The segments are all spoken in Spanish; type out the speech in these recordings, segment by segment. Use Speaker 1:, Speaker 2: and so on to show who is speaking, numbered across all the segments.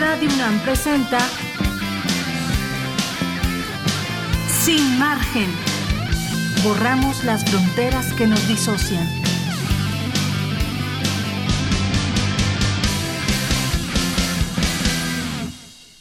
Speaker 1: Radio UNAM presenta Sin margen. Borramos las fronteras que nos disocian.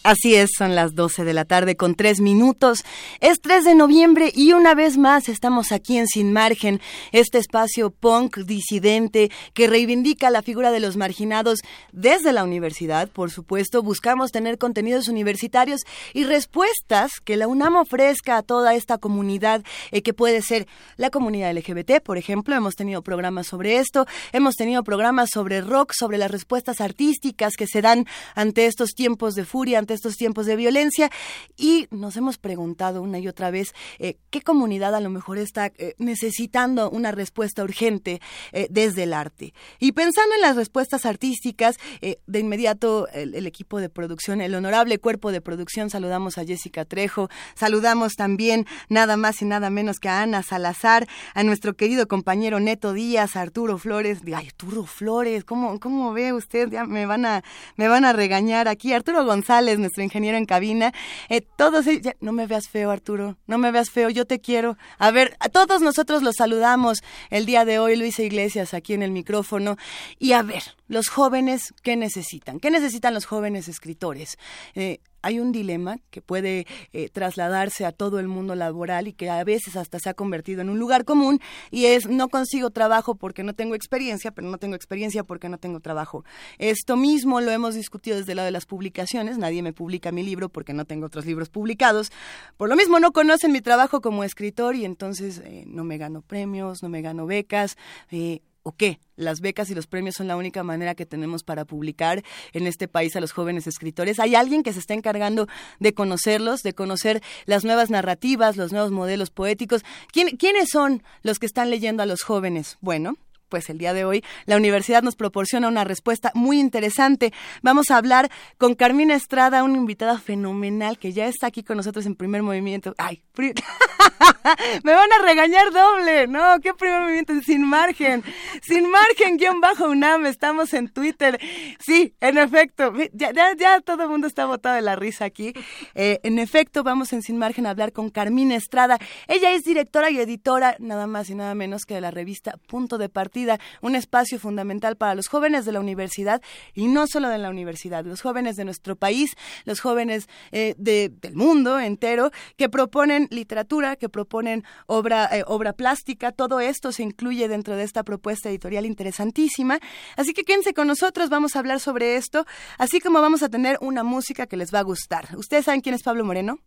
Speaker 2: Así es, son las 12 de la tarde con tres minutos. Es 3 de noviembre y una vez más estamos aquí en Sin Margen, este espacio punk disidente que reivindica la figura de los marginados desde la universidad, por supuesto. Buscamos tener contenidos universitarios y respuestas que la UNAM ofrezca a toda esta comunidad eh, que puede ser la comunidad LGBT, por ejemplo. Hemos tenido programas sobre esto, hemos tenido programas sobre rock, sobre las respuestas artísticas que se dan ante estos tiempos de furia, estos tiempos de violencia y nos hemos preguntado una y otra vez eh, qué comunidad a lo mejor está eh, necesitando una respuesta urgente eh, desde el arte. Y pensando en las respuestas artísticas, de inmediato el, equipo de producción, el honorable cuerpo de producción, saludamos a Jessica Trejo, saludamos también nada más y nada menos que a Ana Salazar, a nuestro querido compañero Neto Díaz, Arturo Flores, ay, Arturo Flores, ¿cómo, cómo ve usted? Ya me van a, me van a regañar aquí, Arturo González, nuestro ingeniero en cabina. Eh, todos, no me veas feo, Arturo, no me veas feo, yo te quiero. A ver, a todos nosotros los saludamos el día de hoy, Luisa Iglesias, aquí en el micrófono. Y a ver, los jóvenes, ¿qué necesitan? ¿Qué necesitan los jóvenes escritores? Eh, hay un dilema que puede eh, trasladarse a todo el mundo laboral y que a veces hasta se ha convertido en un lugar común y es no consigo trabajo porque no tengo experiencia, pero no tengo experiencia porque no tengo trabajo. Esto mismo lo hemos discutido desde el lado de las publicaciones, nadie me publica mi libro porque no tengo otros libros publicados. Por lo mismo no conocen mi trabajo como escritor y entonces eh, no me gano premios, no me gano becas. Eh, ¿O qué? Las becas y los premios son la única manera que tenemos para publicar en este país a los jóvenes escritores. ¿Hay alguien que se está encargando de conocerlos, de conocer las nuevas narrativas, los nuevos modelos poéticos? ¿Quiénes son los que están leyendo a los jóvenes? Bueno, pues el día de hoy la universidad nos proporciona una respuesta muy interesante. Vamos a hablar con Carmina Estrada, una invitada fenomenal que ya está aquí con nosotros en primer movimiento. Ay, me van a regañar doble, ¿no? ¿Qué primer movimiento? Sin margen, sin margen, guion bajo UNAM, estamos en Twitter. Sí, en efecto, ya, ya, todo el mundo está botado de la risa aquí. Eh, en efecto, vamos en Sin Margen a hablar con Carmina Estrada. Ella es directora y editora, nada más y nada menos que de la revista Punto de Partida un espacio fundamental para los jóvenes de la universidad y no solo de la universidad, los jóvenes de nuestro país, los jóvenes eh, del mundo entero que proponen literatura, que proponen obra, eh, obra plástica, todo esto se incluye dentro de esta propuesta editorial interesantísima. Así que quédense con nosotros, vamos a hablar sobre esto, así como vamos a tener una música que les va a gustar. ¿Ustedes saben quién es Pablo Moreno?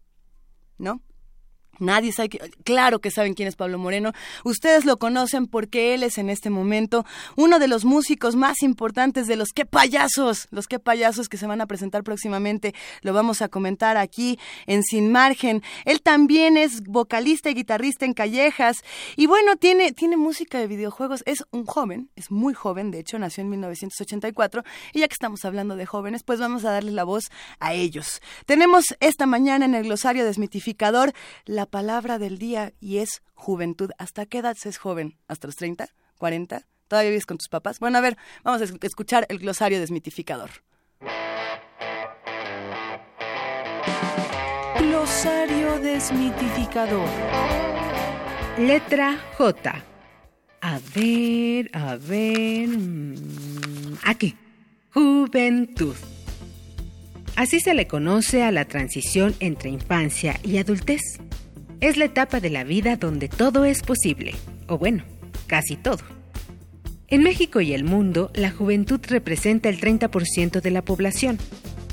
Speaker 2: ¿No? Nadie sabe, claro que saben quién es Pablo Moreno. Ustedes lo conocen porque él es en este momento uno de los músicos más importantes de los que payasos, los que payasos que se van a presentar próximamente. Lo vamos a comentar aquí en Sin Margen. Él también es vocalista y guitarrista en Callejas y bueno, tiene tiene música de videojuegos. Es un joven, es muy joven, de hecho nació en 1984 y ya que estamos hablando de jóvenes, pues vamos a darle la voz a ellos. Tenemos esta mañana en el glosario desmitificador la palabra del día y es juventud. ¿Hasta qué edad se es joven? ¿Hasta los 30? ¿40? ¿Todavía vives con tus papás? Bueno, a ver, vamos a escuchar el glosario desmitificador.
Speaker 1: Glosario desmitificador.
Speaker 3: Letra J. A ver, a ver. Mm, aquí. Juventud. Así se le conoce a la transición entre infancia y adultez. Es la etapa de la vida donde todo es posible, o bueno, casi todo. En México y el mundo, la juventud representa el 30% de la población.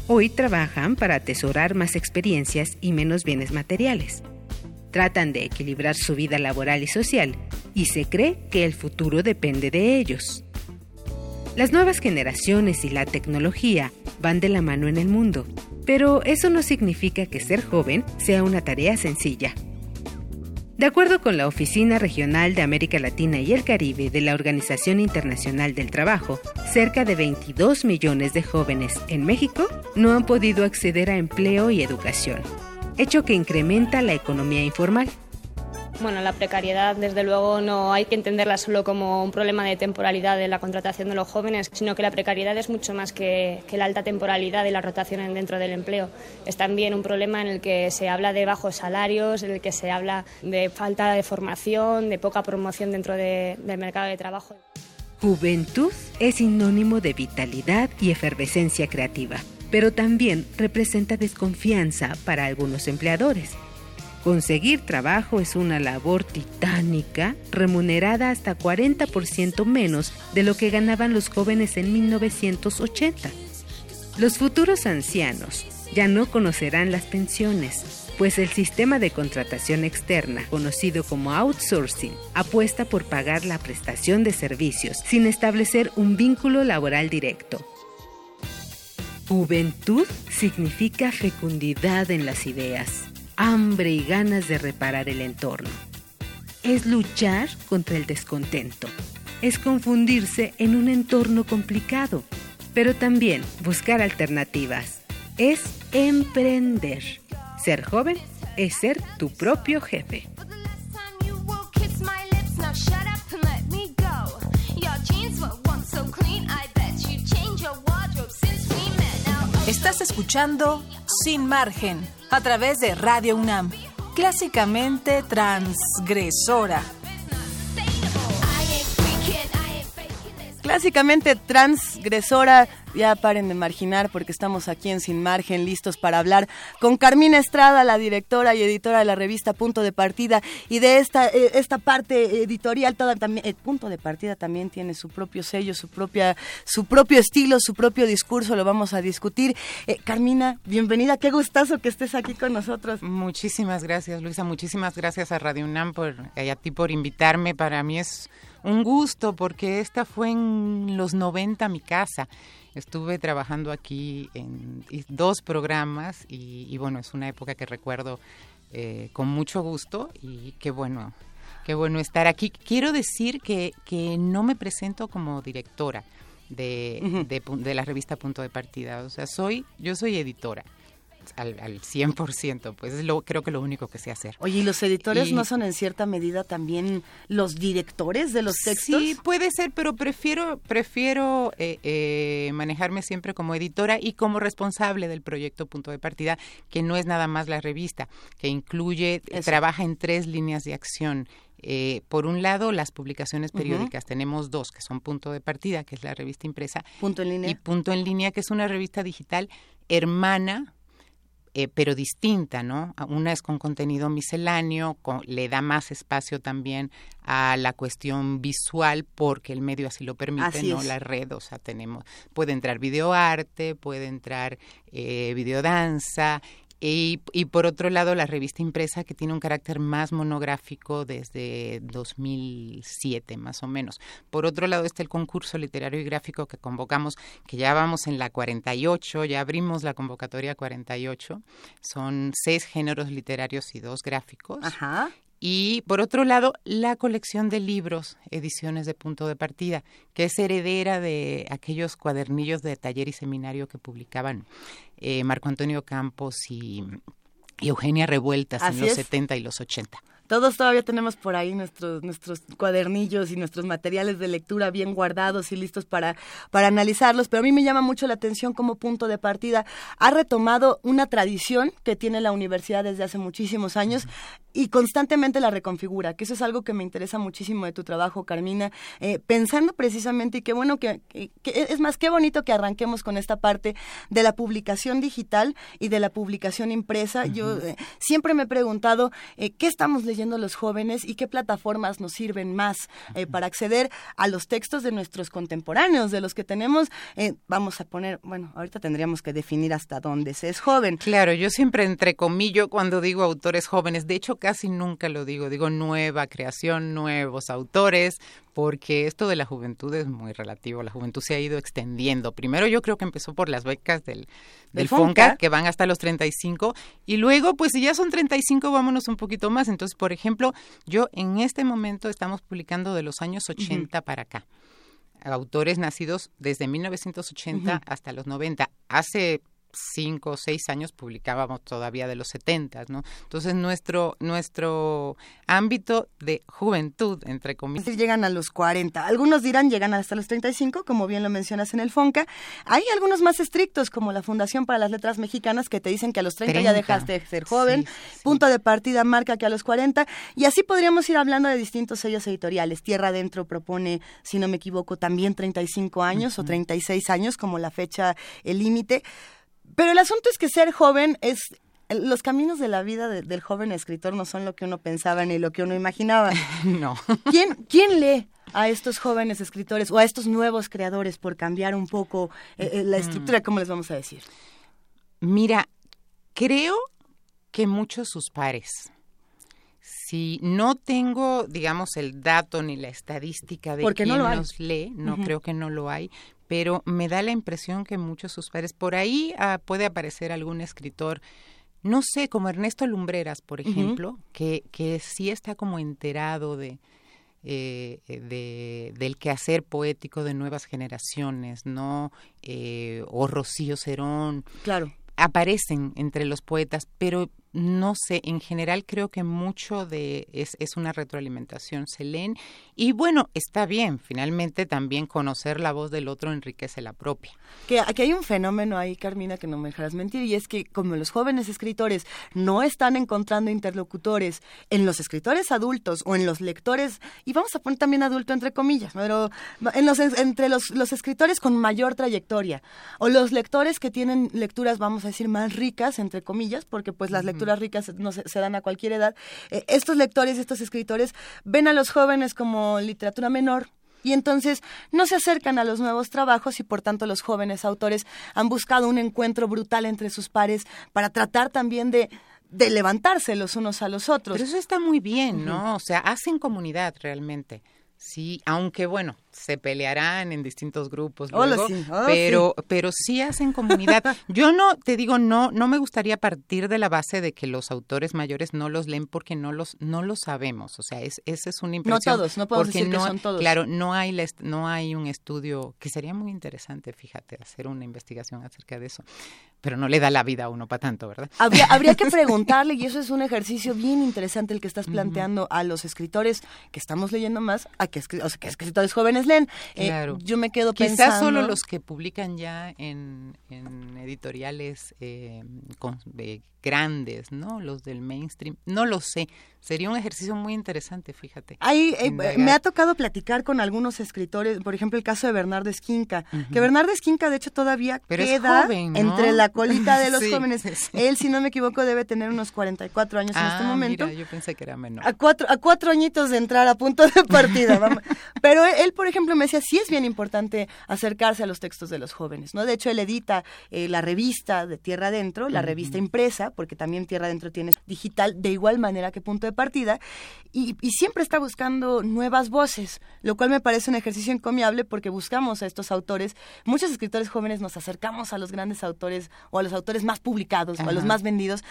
Speaker 3: Hoy trabajan para atesorar más experiencias y menos bienes materiales. Tratan de equilibrar su vida laboral y social, y se cree que el futuro depende de ellos. Las nuevas generaciones y la tecnología van de la mano en el mundo, pero eso no significa que ser joven sea una tarea sencilla. De acuerdo con la Oficina Regional de América Latina y el Caribe de la Organización Internacional del Trabajo, cerca de 22 millones de jóvenes en México no han podido acceder a empleo y educación, hecho que incrementa la economía informal.
Speaker 4: Bueno, la precariedad, desde luego, no hay que entenderla solo como un problema de temporalidad de la contratación de los jóvenes, sino que la precariedad es mucho más que, la alta temporalidad y la rotación dentro del empleo. Es también un problema en el que se habla de bajos salarios, en el que se habla de falta de formación, de poca promoción dentro del mercado de trabajo.
Speaker 3: Juventud es sinónimo de vitalidad y efervescencia creativa, pero también representa desconfianza para algunos empleadores Conseguir trabajo es una labor titánica, remunerada hasta 40% menos de lo que ganaban los jóvenes en 1980. Los futuros ancianos ya no conocerán las pensiones, pues el sistema de contratación externa, conocido como outsourcing, apuesta por pagar la prestación de servicios sin establecer un vínculo laboral directo. Juventud significa fecundidad en las ideas hambre y ganas de reparar el entorno. Es luchar contra el descontento. Es confundirse en un entorno complicado, pero también buscar alternativas. Es emprender. Ser joven es ser tu propio jefe.
Speaker 1: Estás escuchando Sin Margen a través de Radio UNAM, clásicamente transgresora.
Speaker 2: Clásicamente transgresora ya paren de marginar porque estamos aquí en Sin Margen, listos para hablar con Carmina Estrada, la directora y editora de la revista Punto de Partida. Y de esta, eh, esta parte editorial, toda también, el Punto de Partida también tiene su propio sello, su, propia, su propio estilo, su propio discurso, lo vamos a discutir. Eh, Carmina, bienvenida, qué gustazo que estés aquí con nosotros.
Speaker 5: Muchísimas gracias, Luisa, muchísimas gracias a Radio UNAM por, y a ti por invitarme. Para mí es un gusto porque esta fue en los 90 mi casa. Estuve trabajando aquí en dos programas y, bueno, es una época que recuerdo eh, con mucho gusto y qué bueno, qué bueno estar aquí. Quiero decir que, que no me presento como directora de, de, de la revista Punto de Partida, o sea, soy, yo soy editora al, al 100%, pues es lo, creo que lo único que sé hacer.
Speaker 2: Oye, ¿y los editores no son en cierta medida también los directores de los textos?
Speaker 5: Sí, puede ser, pero prefiero, prefiero eh, eh, manejarme siempre como editora y como responsable del proyecto Punto de Partida, que no es nada más la revista, que incluye, trabaja en tres líneas de acción. Eh, por un lado, las publicaciones periódicas. Tenemos dos, que son Punto de Partida, que es la revista impresa.
Speaker 2: Punto en línea.
Speaker 5: Y Punto en línea, que es una revista digital hermana eh, pero distinta, ¿no? Una es con contenido misceláneo, le da más espacio también a la cuestión visual porque el medio así lo permite, ¿no? La red, o sea, tenemos, puede entrar videoarte, puede entrar eh, videodanza y, por otro lado, la revista impresa, que tiene un carácter más monográfico desde 2007, más o menos. Por otro lado, está el concurso literario y gráfico que convocamos, que ya vamos en la 48, ya abrimos la convocatoria 48. Son seis géneros literarios y dos gráficos.
Speaker 2: Ajá.
Speaker 5: Y por otro lado, la colección de libros, ediciones de punto de partida, que es heredera de aquellos cuadernillos de taller y seminario que publicaban eh, Marco Antonio Campos y, Eugenia Revueltas en los 70 y los 80.
Speaker 2: Todos todavía tenemos por ahí nuestros, nuestros cuadernillos y nuestros materiales de lectura bien guardados y listos para, para analizarlos, pero a mí me llama mucho la atención como punto de partida. Ha retomado una tradición que tiene la universidad desde hace muchísimos años y constantemente la reconfigura, que eso es algo que me interesa muchísimo de tu trabajo, Carmina, eh, pensando precisamente, y qué bueno que, es más, qué bonito que arranquemos con esta parte de la publicación digital y de la publicación impresa. Yo eh, siempre me he preguntado eh, qué estamos leyendo los jóvenes y qué plataformas nos sirven más eh, para acceder a los textos de nuestros contemporáneos, de los que tenemos, eh, vamos a poner, bueno, ahorita tendríamos que definir hasta dónde se es joven.
Speaker 5: Claro, yo siempre entrecomillo cuando digo autores jóvenes, de hecho casi nunca lo digo, digo nueva creación, nuevos autores, porque esto de la juventud es muy relativo, la juventud se ha ido extendiendo. Primero yo creo que empezó por las becas del, del FONCA, que van hasta los 35, y luego pues si ya son 35 vámonos un poquito más. Entonces, por ejemplo, yo en este momento estamos publicando de los años 80 para acá. Autores nacidos desde 1980 hasta los 90. Hace cinco o seis años publicábamos todavía de los setentas, ¿no? Entonces nuestro, nuestro ámbito de juventud, entre comillas.
Speaker 2: llegan a los 40. Algunos dirán llegan hasta los 35, como bien lo mencionas en el FONCA. Hay algunos más estrictos, como la Fundación para las Letras Mexicanas, que te dicen que a los 30, ya dejaste de ser joven. Punto de partida marca que a los 40. Y así podríamos ir hablando de distintos sellos editoriales. Tierra Adentro propone, si no me equivoco, también 35 años o 36 años como la fecha, el límite. Pero el asunto es que ser joven es los caminos de la vida del joven escritor no son lo que uno pensaba ni lo que uno imaginaba.
Speaker 5: No.
Speaker 2: ¿Quién, ¿Quién lee a estos jóvenes escritores o a estos nuevos creadores por cambiar un poco eh, eh, la estructura? ¿Cómo les vamos a decir?
Speaker 5: Mira, creo que muchos sus pares. Si no tengo, digamos, el dato ni la estadística de quién no los lee, no creo que no lo hay, pero me da la impresión que muchos sus padres, por ahí ah, puede aparecer algún escritor, no sé, como Ernesto Lumbreras, por ejemplo, que, que sí está como enterado de, eh, de, del quehacer poético de nuevas generaciones, ¿no? Eh, o Rocío Cerón.
Speaker 2: Claro.
Speaker 5: Aparecen entre los poetas, pero no sé, en general creo que mucho de es, es una retroalimentación, se leen y bueno, está bien, finalmente también conocer la voz del otro enriquece la propia.
Speaker 2: Que aquí hay un fenómeno ahí, Carmina, que no me dejarás mentir, y es que como los jóvenes escritores no están encontrando interlocutores en los escritores adultos o en los lectores, y vamos a poner también adulto entre comillas, pero en los, entre los, los escritores con mayor trayectoria, o los lectores que tienen lecturas, vamos a decir, más ricas, entre comillas, porque pues las lecturas ricas no se, dan a cualquier edad. Eh, estos lectores, estos escritores ven a los jóvenes como literatura menor, y entonces no se acercan a los nuevos trabajos y por tanto los jóvenes autores han buscado un encuentro brutal entre sus pares para tratar también de de levantarse los unos a los otros.
Speaker 5: Pero eso está muy bien, ¿no? O sea, hacen comunidad realmente. Sí, aunque bueno, se pelearán en distintos grupos luego, pero sí. pero sí hacen comunidad. Yo no te digo no no me gustaría partir de la base de que los autores mayores no los leen porque no los no lo sabemos, o sea, es esa es una impresión.
Speaker 2: No todos, no podemos decir que son todos.
Speaker 5: Claro, no hay no hay un estudio que sería muy interesante, fíjate, hacer una investigación acerca de eso. Pero no le da la vida a uno para tanto, ¿verdad?
Speaker 2: Habría, habría que preguntarle, y eso es un ejercicio bien interesante el que estás planteando a los escritores que estamos leyendo más, a que, o sea, que escritores jóvenes eh, yo me quedo
Speaker 5: pensando... Quizás solo los que publican ya en, editoriales eh, grandes, ¿no? Los del mainstream. No lo sé. Sería un ejercicio muy interesante, fíjate.
Speaker 2: Ahí eh, me ha tocado platicar con algunos escritores, por ejemplo, el caso de Bernardo Esquinca, que Bernardo Esquinca, de hecho, todavía queda entre la colita de los jóvenes. Él, si no me equivoco, debe tener unos 44 años en este ah, momento.
Speaker 5: Mira, yo pensé que era menor.
Speaker 2: A cuatro, a cuatro añitos de entrar a punto de partida. Pero él, por ejemplo, me decía, sí es bien importante acercarse a los textos de los jóvenes, ¿no? De hecho, él edita eh, la revista de Tierra Adentro, la revista impresa, porque también Tierra Adentro tiene digital de igual manera que punto de partida, y, siempre está buscando nuevas voces, lo cual me parece un ejercicio encomiable porque buscamos a estos autores. Muchos escritores jóvenes nos acercamos a los grandes autores o a los autores más publicados o a los más vendidos,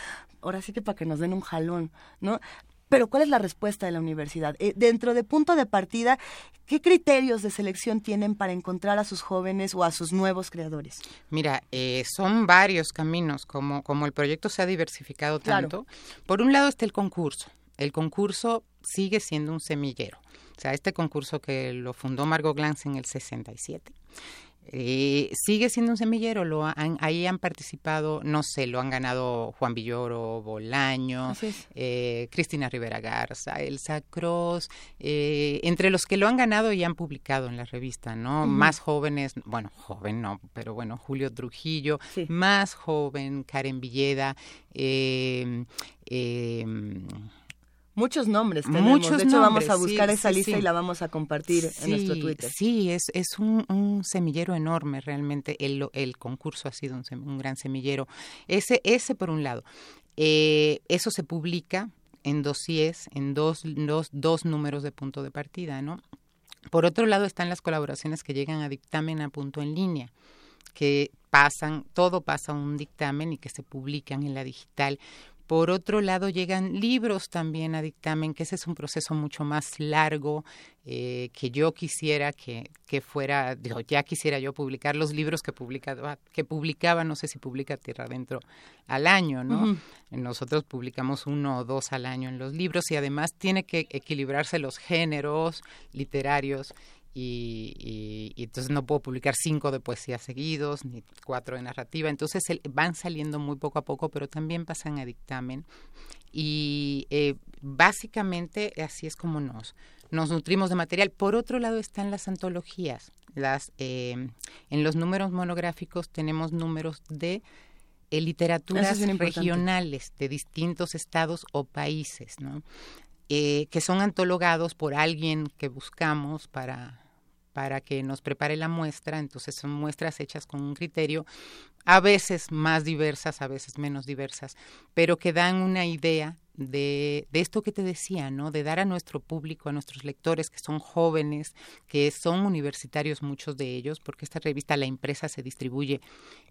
Speaker 2: ahora sí que para que nos den un jalón, ¿no? Pero ¿cuál es la respuesta de la universidad? Eh, dentro de punto de partida, ¿qué criterios de selección tienen para encontrar a sus jóvenes o a sus nuevos creadores?
Speaker 5: Mira, eh, son varios caminos, como, como el proyecto se ha diversificado tanto. Por un lado está el concurso. El concurso sigue siendo un semillero. O sea, este concurso que lo fundó Margot Glantz en el 67 eh, sigue siendo un semillero, lo ahí han participado, no sé, lo han ganado Juan Villoro, Bolaño, eh, Cristina Rivera Garza, Elsa Cross, eh, entre los que lo han ganado y han publicado en la revista, ¿no? Más jóvenes, bueno, joven no, pero bueno, Julio Trujillo, más joven, Karen Villeda, eh,
Speaker 2: Muchos nombres tenemos. de hecho, vamos a buscar esa lista y la vamos a compartir en nuestro Twitter.
Speaker 5: Sí, es, es un, semillero enorme realmente. El, el concurso ha sido un, gran semillero. Ese, ese por un lado. Eh, eso se publica en dossiers, en dos, dos, dos números de punto de partida, ¿no? Por otro lado están las colaboraciones que llegan a dictamen a punto en línea, que pasan, todo pasa a un dictamen y que se publican en la digital Por otro lado, llegan libros también a dictamen, que ese es un proceso mucho más largo, eh, que yo quisiera que, que fuera, digo, ya quisiera yo publicar los libros que publicaba, que publicaba, no sé si publica Tierra Adentro al año, ¿no? Nosotros publicamos uno o dos al año en los libros y además tiene que equilibrarse los géneros literarios y, entonces no puedo publicar cinco de poesía seguidos ni cuatro de narrativa. Entonces van saliendo muy poco a poco, pero también pasan a dictamen. Y eh, básicamente así es como nos, nos nutrimos de material. Por otro lado están las antologías. Las, eh, en los números monográficos tenemos números de eh, literaturas regionales de distintos estados o países, ¿no? que son antologados por alguien que buscamos para para que nos prepare la muestra, entonces son muestras hechas con un criterio, a veces más diversas, a veces menos diversas, pero que dan una idea de, de, esto que te decía, ¿no? De dar a nuestro público, a nuestros lectores que son jóvenes, que son universitarios muchos de ellos, porque esta revista, la impresa, se distribuye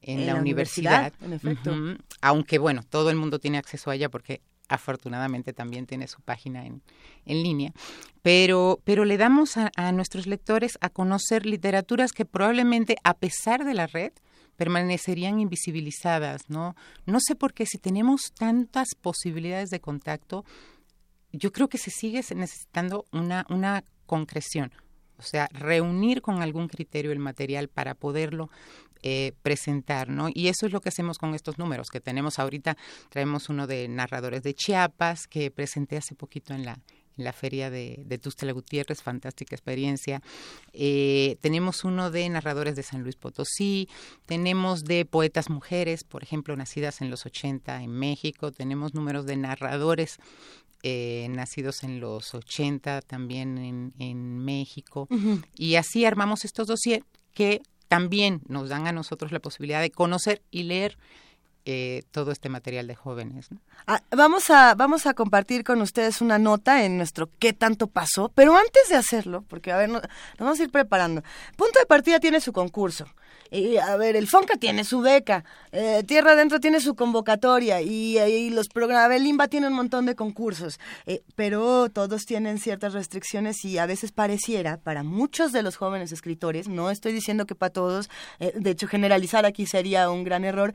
Speaker 5: en, la, universidad. en efecto. Aunque, bueno, todo el mundo tiene acceso a ella porque afortunadamente también tiene su página en, en línea, pero, pero le damos a, a, nuestros lectores a conocer literaturas que probablemente, a pesar de la red, permanecerían invisibilizadas, ¿no? No sé por qué si tenemos tantas posibilidades de contacto, yo creo que se sigue necesitando una, una concreción, o sea, reunir con algún criterio el material para poderlo eh, presentar, ¿no? Y eso es lo que hacemos con estos números que tenemos ahorita. Traemos uno de narradores de Chiapas que presenté hace poquito en la en la feria de, de Tustela Gutiérrez, fantástica experiencia. Eh, tenemos uno de narradores de San Luis Potosí, tenemos de poetas mujeres, por ejemplo, nacidas en los 80 en México, tenemos números de narradores eh, nacidos en los 80 también en, en México. Y así armamos estos dossiers que también nos dan a nosotros la posibilidad de conocer y leer eh, todo este material de jóvenes.
Speaker 2: Ah, vamos, a, vamos a compartir con ustedes una nota en nuestro qué tanto pasó, pero antes de hacerlo, porque a ver, nos, vamos a ir preparando. Punto de partida tiene su concurso. Y, a ver, el FONCA tiene su beca, eh, Tierra Adentro tiene su convocatoria y, y los programas, el IMBA tiene un montón de concursos, eh, pero todos tienen ciertas restricciones y a veces pareciera, para muchos de los jóvenes escritores, no estoy diciendo que para todos, de hecho generalizar aquí sería un gran error,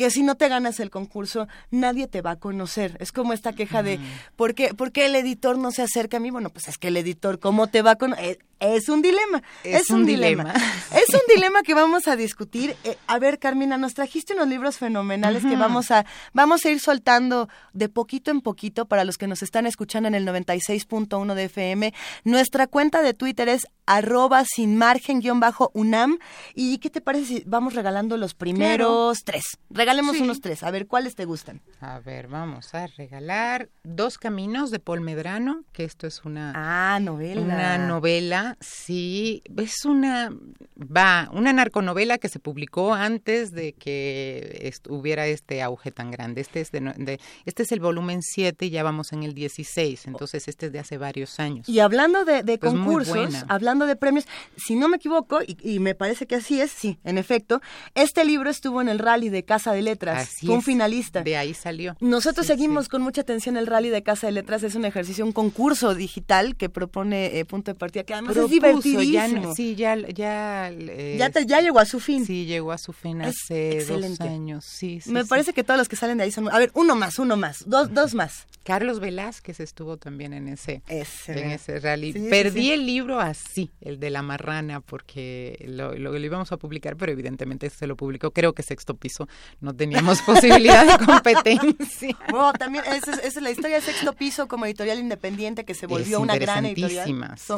Speaker 2: que si no te ganas el concurso, nadie te va a conocer. Es como esta queja de, ¿por qué, ¿por qué el editor no se acerca a mí? Bueno, pues es que el editor, ¿cómo te va a conocer? Es un dilema, es, un, dilema. es un dilema que vamos a discutir. Eh, a ver, Carmina, nos trajiste unos libros fenomenales que vamos a, vamos a ir soltando de poquito en poquito para los que nos están escuchando en el 96.1 de FM. Nuestra cuenta de Twitter es arroba sin margen guion bajo UNAM. ¿Y qué te parece si vamos regalando los primeros tres? Regalemos unos tres. A ver, ¿cuáles te gustan?
Speaker 5: A ver, vamos a regalar Dos Caminos de Paul Medrano, que esto es una...
Speaker 2: Ah, novela.
Speaker 5: Una novela sí, es una, va, una narconovela que se publicó antes de que hubiera este auge tan grande. Este es, de, este es el volumen 7 y ya vamos en el 16, entonces este es de hace varios años.
Speaker 2: Y hablando de, pues concursos, hablando de premios, si no me equivoco, y, me parece que así es, sí, en efecto, este libro estuvo en el rally de Casa de Letras, fue un finalista.
Speaker 5: De ahí salió.
Speaker 2: Nosotros seguimos con mucha atención el rally de Casa de Letras, es un ejercicio, un concurso digital que propone eh, Punto de Partida, que además es divertidísimo.
Speaker 5: sí, ya, ya,
Speaker 2: ya, ya, llegó a su fin.
Speaker 5: Sí, llegó a su fin hace dos años. Sí,
Speaker 2: Me parece que todos los que salen de ahí son. A ver, uno más, uno más, dos, dos más.
Speaker 5: Carlos Velázquez estuvo también en ese, en ese rally. Perdí el libro así, el de la marrana, porque lo, lo, íbamos a publicar, pero evidentemente se lo publicó. Creo que sexto piso no teníamos posibilidad de competencia.
Speaker 2: Bueno, también esa es, la historia de sexto piso como editorial independiente que se volvió una gran editorial.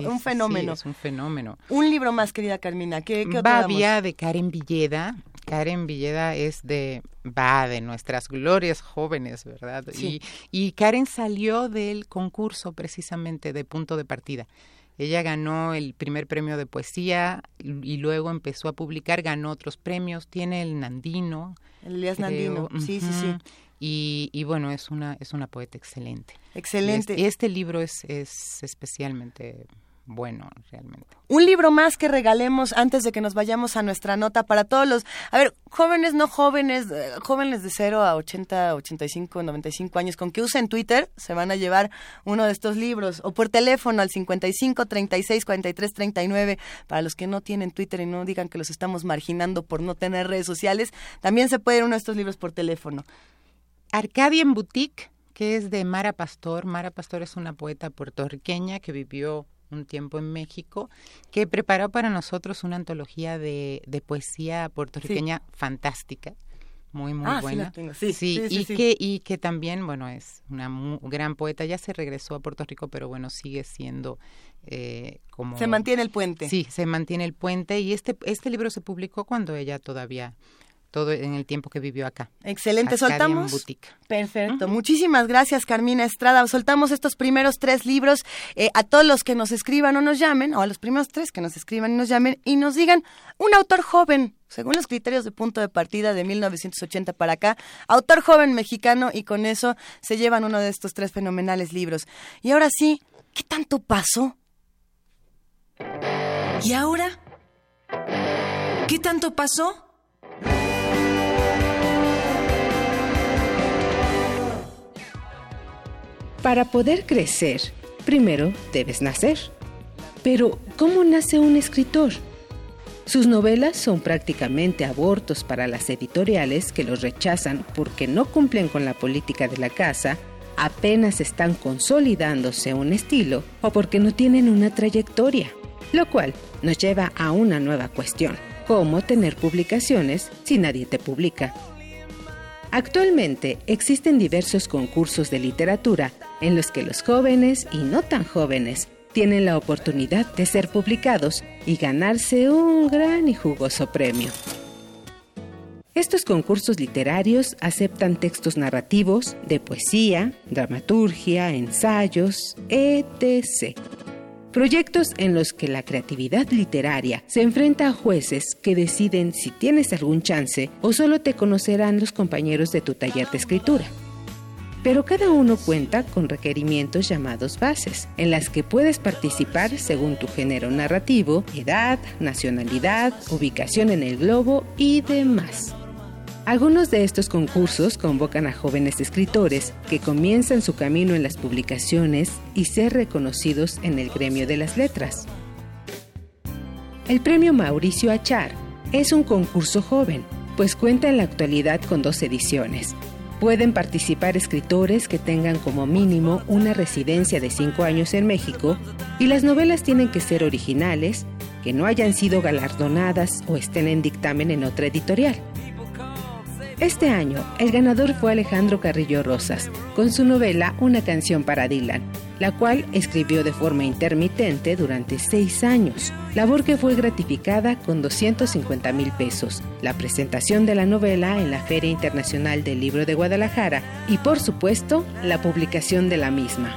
Speaker 2: un fenómeno.
Speaker 5: Es un fenómeno.
Speaker 2: Un libro más, querida Carmina. ¿Qué, qué
Speaker 5: Babia de Karen Villeda. Karen Villeda es de, va, de nuestras glorias jóvenes, ¿verdad? Y, y Karen salió del concurso precisamente de punto de partida. Ella ganó el primer premio de poesía y luego empezó a publicar, ganó otros premios, tiene el Nandino.
Speaker 2: El Elías Nandino, sí, sí, sí.
Speaker 5: Y, y, bueno, es una, es una poeta excelente.
Speaker 2: Excelente.
Speaker 5: Y este, libro es, es especialmente bueno realmente.
Speaker 2: Un libro más que regalemos antes de que nos vayamos a nuestra nota para todos los, a ver, jóvenes, no jóvenes, eh, jóvenes de 0 a 80, 85, 95 años, con que usen Twitter, se van a llevar uno de estos libros, o por teléfono al 55 36 43 39, para los que no tienen Twitter y no digan que los estamos marginando por no tener redes sociales, también se puede ir uno de estos libros por teléfono.
Speaker 5: Arcadian Boutique, que es de Mara Pastor. Mara Pastor es una poeta puertorriqueña que vivió un tiempo en México, que preparó para nosotros una antología de, de poesía puertorriqueña fantástica muy muy
Speaker 2: Ah,
Speaker 5: buena.
Speaker 2: Sí, sí, sí,
Speaker 5: y que y que también bueno es una gran poeta. Ya se regresó a Puerto Rico pero bueno sigue siendo eh, como
Speaker 2: Se mantiene el puente.
Speaker 5: sí se mantiene el puente. Y este este libro se publicó cuando ella todavía todo en el tiempo que vivió acá
Speaker 2: Excelente, soltamos. Perfecto. Muchísimas gracias, Carmina Estrada. Soltamos estos primeros tres libros eh, a todos los que nos escriban o nos llamen, o a los primeros tres que nos escriban y nos llamen y nos digan un autor joven, según los criterios de punto de partida de 1980 para acá, autor joven mexicano y con eso se llevan uno de estos tres fenomenales libros. Y ahora sí, ¿qué tanto pasó?
Speaker 1: ¿Y ahora? ¿Qué tanto pasó?
Speaker 3: Para poder crecer, primero debes nacer. Pero, ¿cómo nace un escritor? Sus novelas son prácticamente abortos para las editoriales que los rechazan porque no cumplen con la política de la casa, apenas están consolidándose un estilo o porque no tienen una trayectoria. Lo cual nos lleva a una nueva cuestión. ¿Cómo tener publicaciones si nadie te publica? Actualmente existen diversos concursos de literatura en los que los jóvenes y no tan jóvenes tienen la oportunidad de ser publicados y ganarse un gran y jugoso premio. Estos concursos literarios aceptan textos narrativos, de poesía, dramaturgia, ensayos, etc. Proyectos en los que la creatividad literaria se enfrenta a jueces que deciden si tienes algún chance o solo te conocerán los compañeros de tu taller de escritura. Pero cada uno cuenta con requerimientos llamados bases, en las que puedes participar según tu género narrativo, edad, nacionalidad, ubicación en el globo y demás. Algunos de estos concursos convocan a jóvenes escritores que comienzan su camino en las publicaciones y ser reconocidos en el gremio de las letras. El premio Mauricio Achar es un concurso joven, pues cuenta en la actualidad con dos ediciones. Pueden participar escritores que tengan como mínimo una residencia de cinco años en México y las novelas tienen que ser originales, que no hayan sido galardonadas o estén en dictamen en otra editorial. Este año, el ganador fue Alejandro Carrillo Rosas, con su novela Una canción para Dylan, la cual escribió de forma intermitente durante seis años, labor que fue gratificada con 250 mil pesos, la presentación de la novela en la Feria Internacional del Libro de Guadalajara y, por supuesto, la publicación de la misma.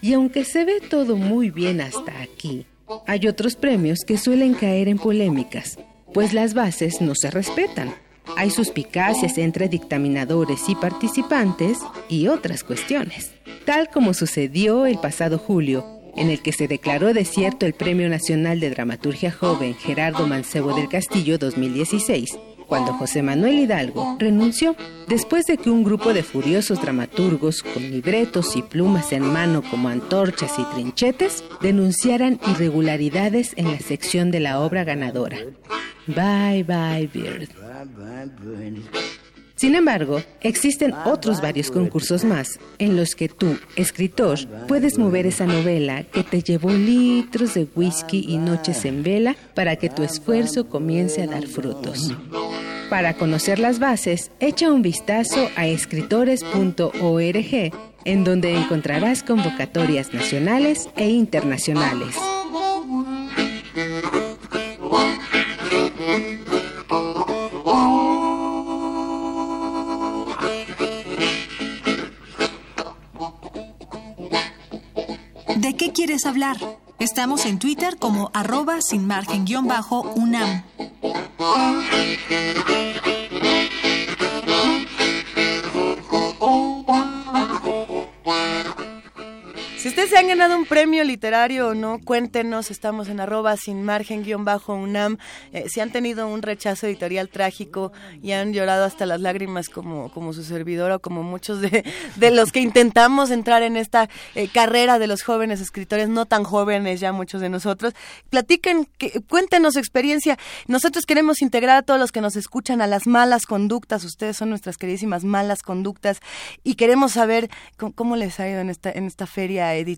Speaker 3: Y aunque se ve todo muy bien hasta aquí, hay otros premios que suelen caer en polémicas, pues las bases no se respetan. Hay suspicacias entre dictaminadores y participantes y otras cuestiones, tal como sucedió el pasado julio, en el que se declaró desierto el Premio Nacional de Dramaturgia Joven Gerardo Mancebo del Castillo 2016, cuando José Manuel Hidalgo renunció después de que un grupo de furiosos dramaturgos con libretos y plumas en mano como antorchas y trinchetes denunciaran irregularidades en la sección de la obra ganadora. Bye bye Bird. Sin embargo, existen otros varios concursos más en los que tú, escritor, puedes mover esa novela que te llevó litros de whisky y noches en vela para que tu esfuerzo comience a dar frutos. Para conocer las bases, echa un vistazo a escritores.org, en donde encontrarás convocatorias nacionales e internacionales.
Speaker 1: Quieres hablar? Estamos en Twitter como arroba sin margen guion bajo UNAM.
Speaker 2: Ustedes se han ganado un premio literario o no, cuéntenos, estamos en arroba sin margen guion bajo UNAM. Eh, si han tenido un rechazo editorial trágico y han llorado hasta las lágrimas como, como su servidor o como muchos de, de los que intentamos entrar en esta eh, carrera de los jóvenes escritores, no tan jóvenes ya muchos de nosotros, platiquen, que, cuéntenos su experiencia. Nosotros queremos integrar a todos los que nos escuchan a las malas conductas, ustedes son nuestras queridísimas malas conductas y queremos saber cómo, les ha ido en esta, en esta feria editorial.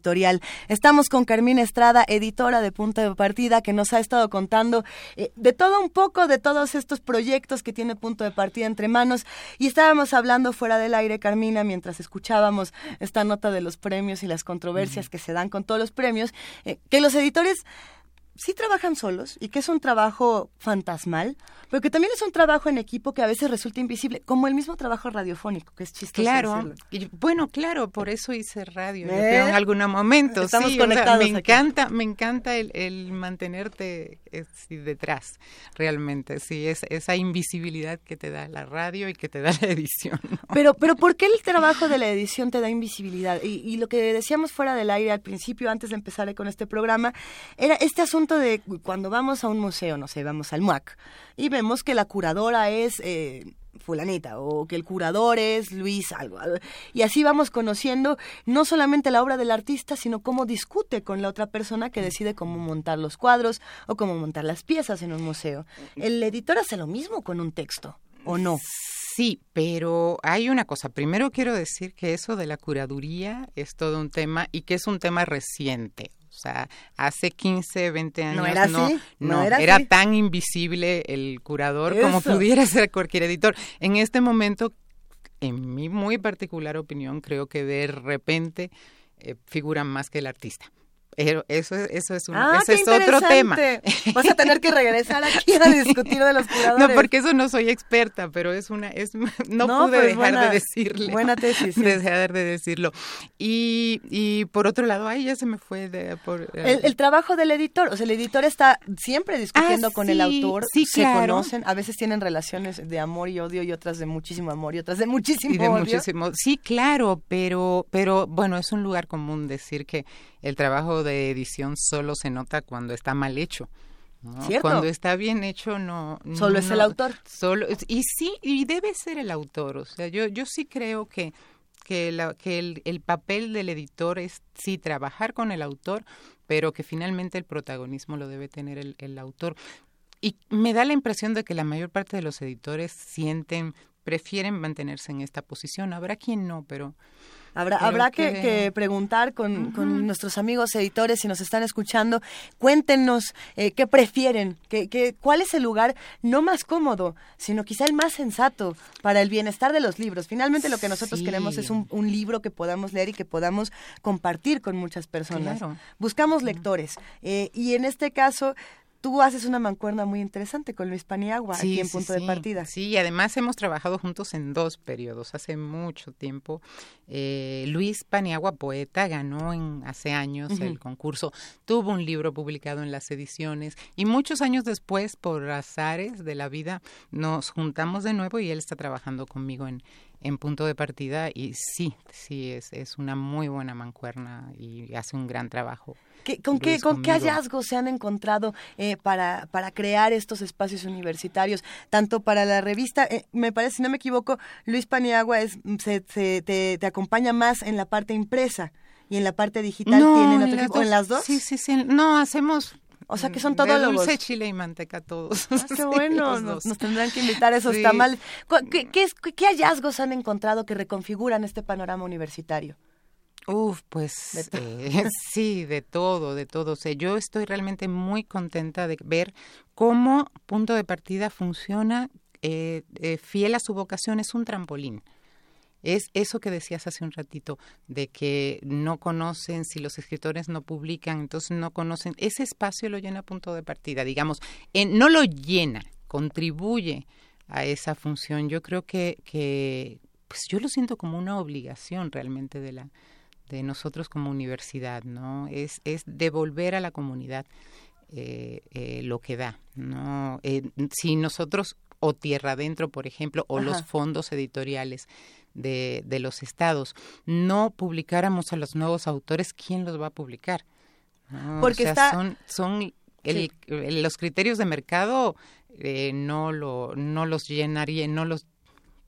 Speaker 2: Estamos con Carmina Estrada, editora de Punto de Partida, que nos ha estado contando eh, de todo un poco, de todos estos proyectos que tiene Punto de Partida entre manos. Y estábamos hablando fuera del aire, Carmina, mientras escuchábamos esta nota de los premios y las controversias que se dan con todos los premios, eh, que los editores sí trabajan solos y que es un trabajo fantasmal, pero que también es un trabajo en equipo que a veces resulta invisible, como el mismo trabajo radiofónico, que es chistoso.
Speaker 5: Claro, y, bueno, claro, por eso hice radio, en algún momento. Estamos conectados. me encanta, me encanta el, mantenerte eh, detrás, realmente, sí, es esa invisibilidad que te da la radio y que te da la edición.
Speaker 2: Pero, pero ¿por qué el trabajo de la edición te da invisibilidad? Y, y lo que decíamos fuera del aire al principio, antes de empezar con este programa, era este asunto de cuando vamos a un museo, no sé, vamos al MUAC, y vemos que la curadora es eh, fulanita o que el curador es Luis algo. Y así vamos conociendo no solamente la obra del artista, sino cómo discute con la otra persona que decide cómo montar los cuadros o cómo montar las piezas en un museo. El editor hace lo mismo con un texto, ¿o no?
Speaker 5: Sí, pero hay una cosa. Primero quiero decir que eso de la curaduría es todo un tema y que es un tema reciente. O sea, hace 15, 20 años
Speaker 2: no era,
Speaker 5: no, era, tan invisible el curador como pudiera ser cualquier editor. En este momento, en mi muy particular opinión, creo que de repente eh, figuran más que el artista. Pero eso, eso es, un,
Speaker 2: ah,
Speaker 5: ese es otro tema.
Speaker 2: Vas a tener que regresar aquí a discutir de los curadores.
Speaker 5: No, porque eso no soy experta, pero es una, es, no, pude pues dejar de decirle.
Speaker 2: Buena tesis.
Speaker 5: Dejar de decirlo. Y, y por otro lado, ahí ya se me fue de, por,
Speaker 2: el, trabajo del editor, o sea, el editor está siempre discutiendo ah, con el autor,
Speaker 5: sí,
Speaker 2: se conocen, a veces tienen relaciones de amor y odio y otras de muchísimo amor y otras de muchísimo
Speaker 5: y de
Speaker 2: odio.
Speaker 5: Muchísimo, sí, claro, pero, pero bueno, es un lugar común decir que el trabajo de edición solo se nota cuando está mal hecho. Cuando está bien hecho no
Speaker 2: solo es el autor.
Speaker 5: Solo y sí y debe ser el autor, o sea, yo yo sí creo que que, la, que el, el, papel del editor es sí trabajar con el autor, pero que finalmente el protagonismo lo debe tener el, el autor. Y me da la impresión de que la mayor parte de los editores sienten, prefieren mantenerse en esta posición. Habrá quien no, pero
Speaker 2: Habrá, habrá que, preguntar con, nuestros amigos editores si nos están escuchando. Cuéntenos eh, qué prefieren, qué, cuál es el lugar no más cómodo, sino quizá el más sensato para el bienestar de los libros. Finalmente lo que nosotros queremos es un, libro que podamos leer y que podamos compartir con muchas personas. Buscamos lectores eh, y en este caso tú haces una mancuerna muy interesante con Luis Paniagua aquí en Punto de Partida.
Speaker 5: Sí, y además hemos trabajado juntos en dos periodos, hace mucho tiempo. Eh, Luis Paniagua, poeta, ganó en, hace años el concurso, tuvo un libro publicado en las ediciones y muchos años después, por azares de la vida, nos juntamos de nuevo y él está trabajando conmigo en, en punto de partida y sí, sí, es, es una muy buena mancuerna y hace un gran trabajo.
Speaker 2: ¿Con, qué, ¿Con qué hallazgos se han encontrado eh, para, para crear estos espacios universitarios? Tanto para la revista, eh, me parece, si no me equivoco, Luis Paniagua es, se, te, te, acompaña más en la parte impresa y en la parte digital tienen otro equipo. ¿En las dos?
Speaker 5: Sí, sí, sí. No, hacemos
Speaker 2: o sea que son todos los
Speaker 5: dulce, chile y manteca todos.
Speaker 2: Ah, qué bueno, nos, tendrán que invitar a esos tamales. ¿Qué, qué, ¿Qué, hallazgos han encontrado que reconfiguran este panorama universitario?
Speaker 5: Uf, pues eh, sí, de todo, de todo. O sea, yo estoy realmente muy contenta de ver cómo punto de partida funciona eh, eh, fiel a su vocación, es un trampolín. Es eso que decías hace un ratito, de que no conocen, si los escritores no publican, entonces no conocen. Ese espacio lo llena punto de partida, digamos, no lo llena, contribuye a esa función. Yo creo que, que, pues yo lo siento como una obligación realmente de la, de nosotros como universidad, ¿no? Es, es devolver a la comunidad eh, eh, lo que da, ¿no? Eh, si nosotros, o Tierra Adentro, por ejemplo, o los fondos editoriales, de, de los estados, no publicáramos a los nuevos autores, ¿quién los va a publicar?
Speaker 2: Porque
Speaker 5: son, son los criterios de mercado eh, no lo no los llenaría, no los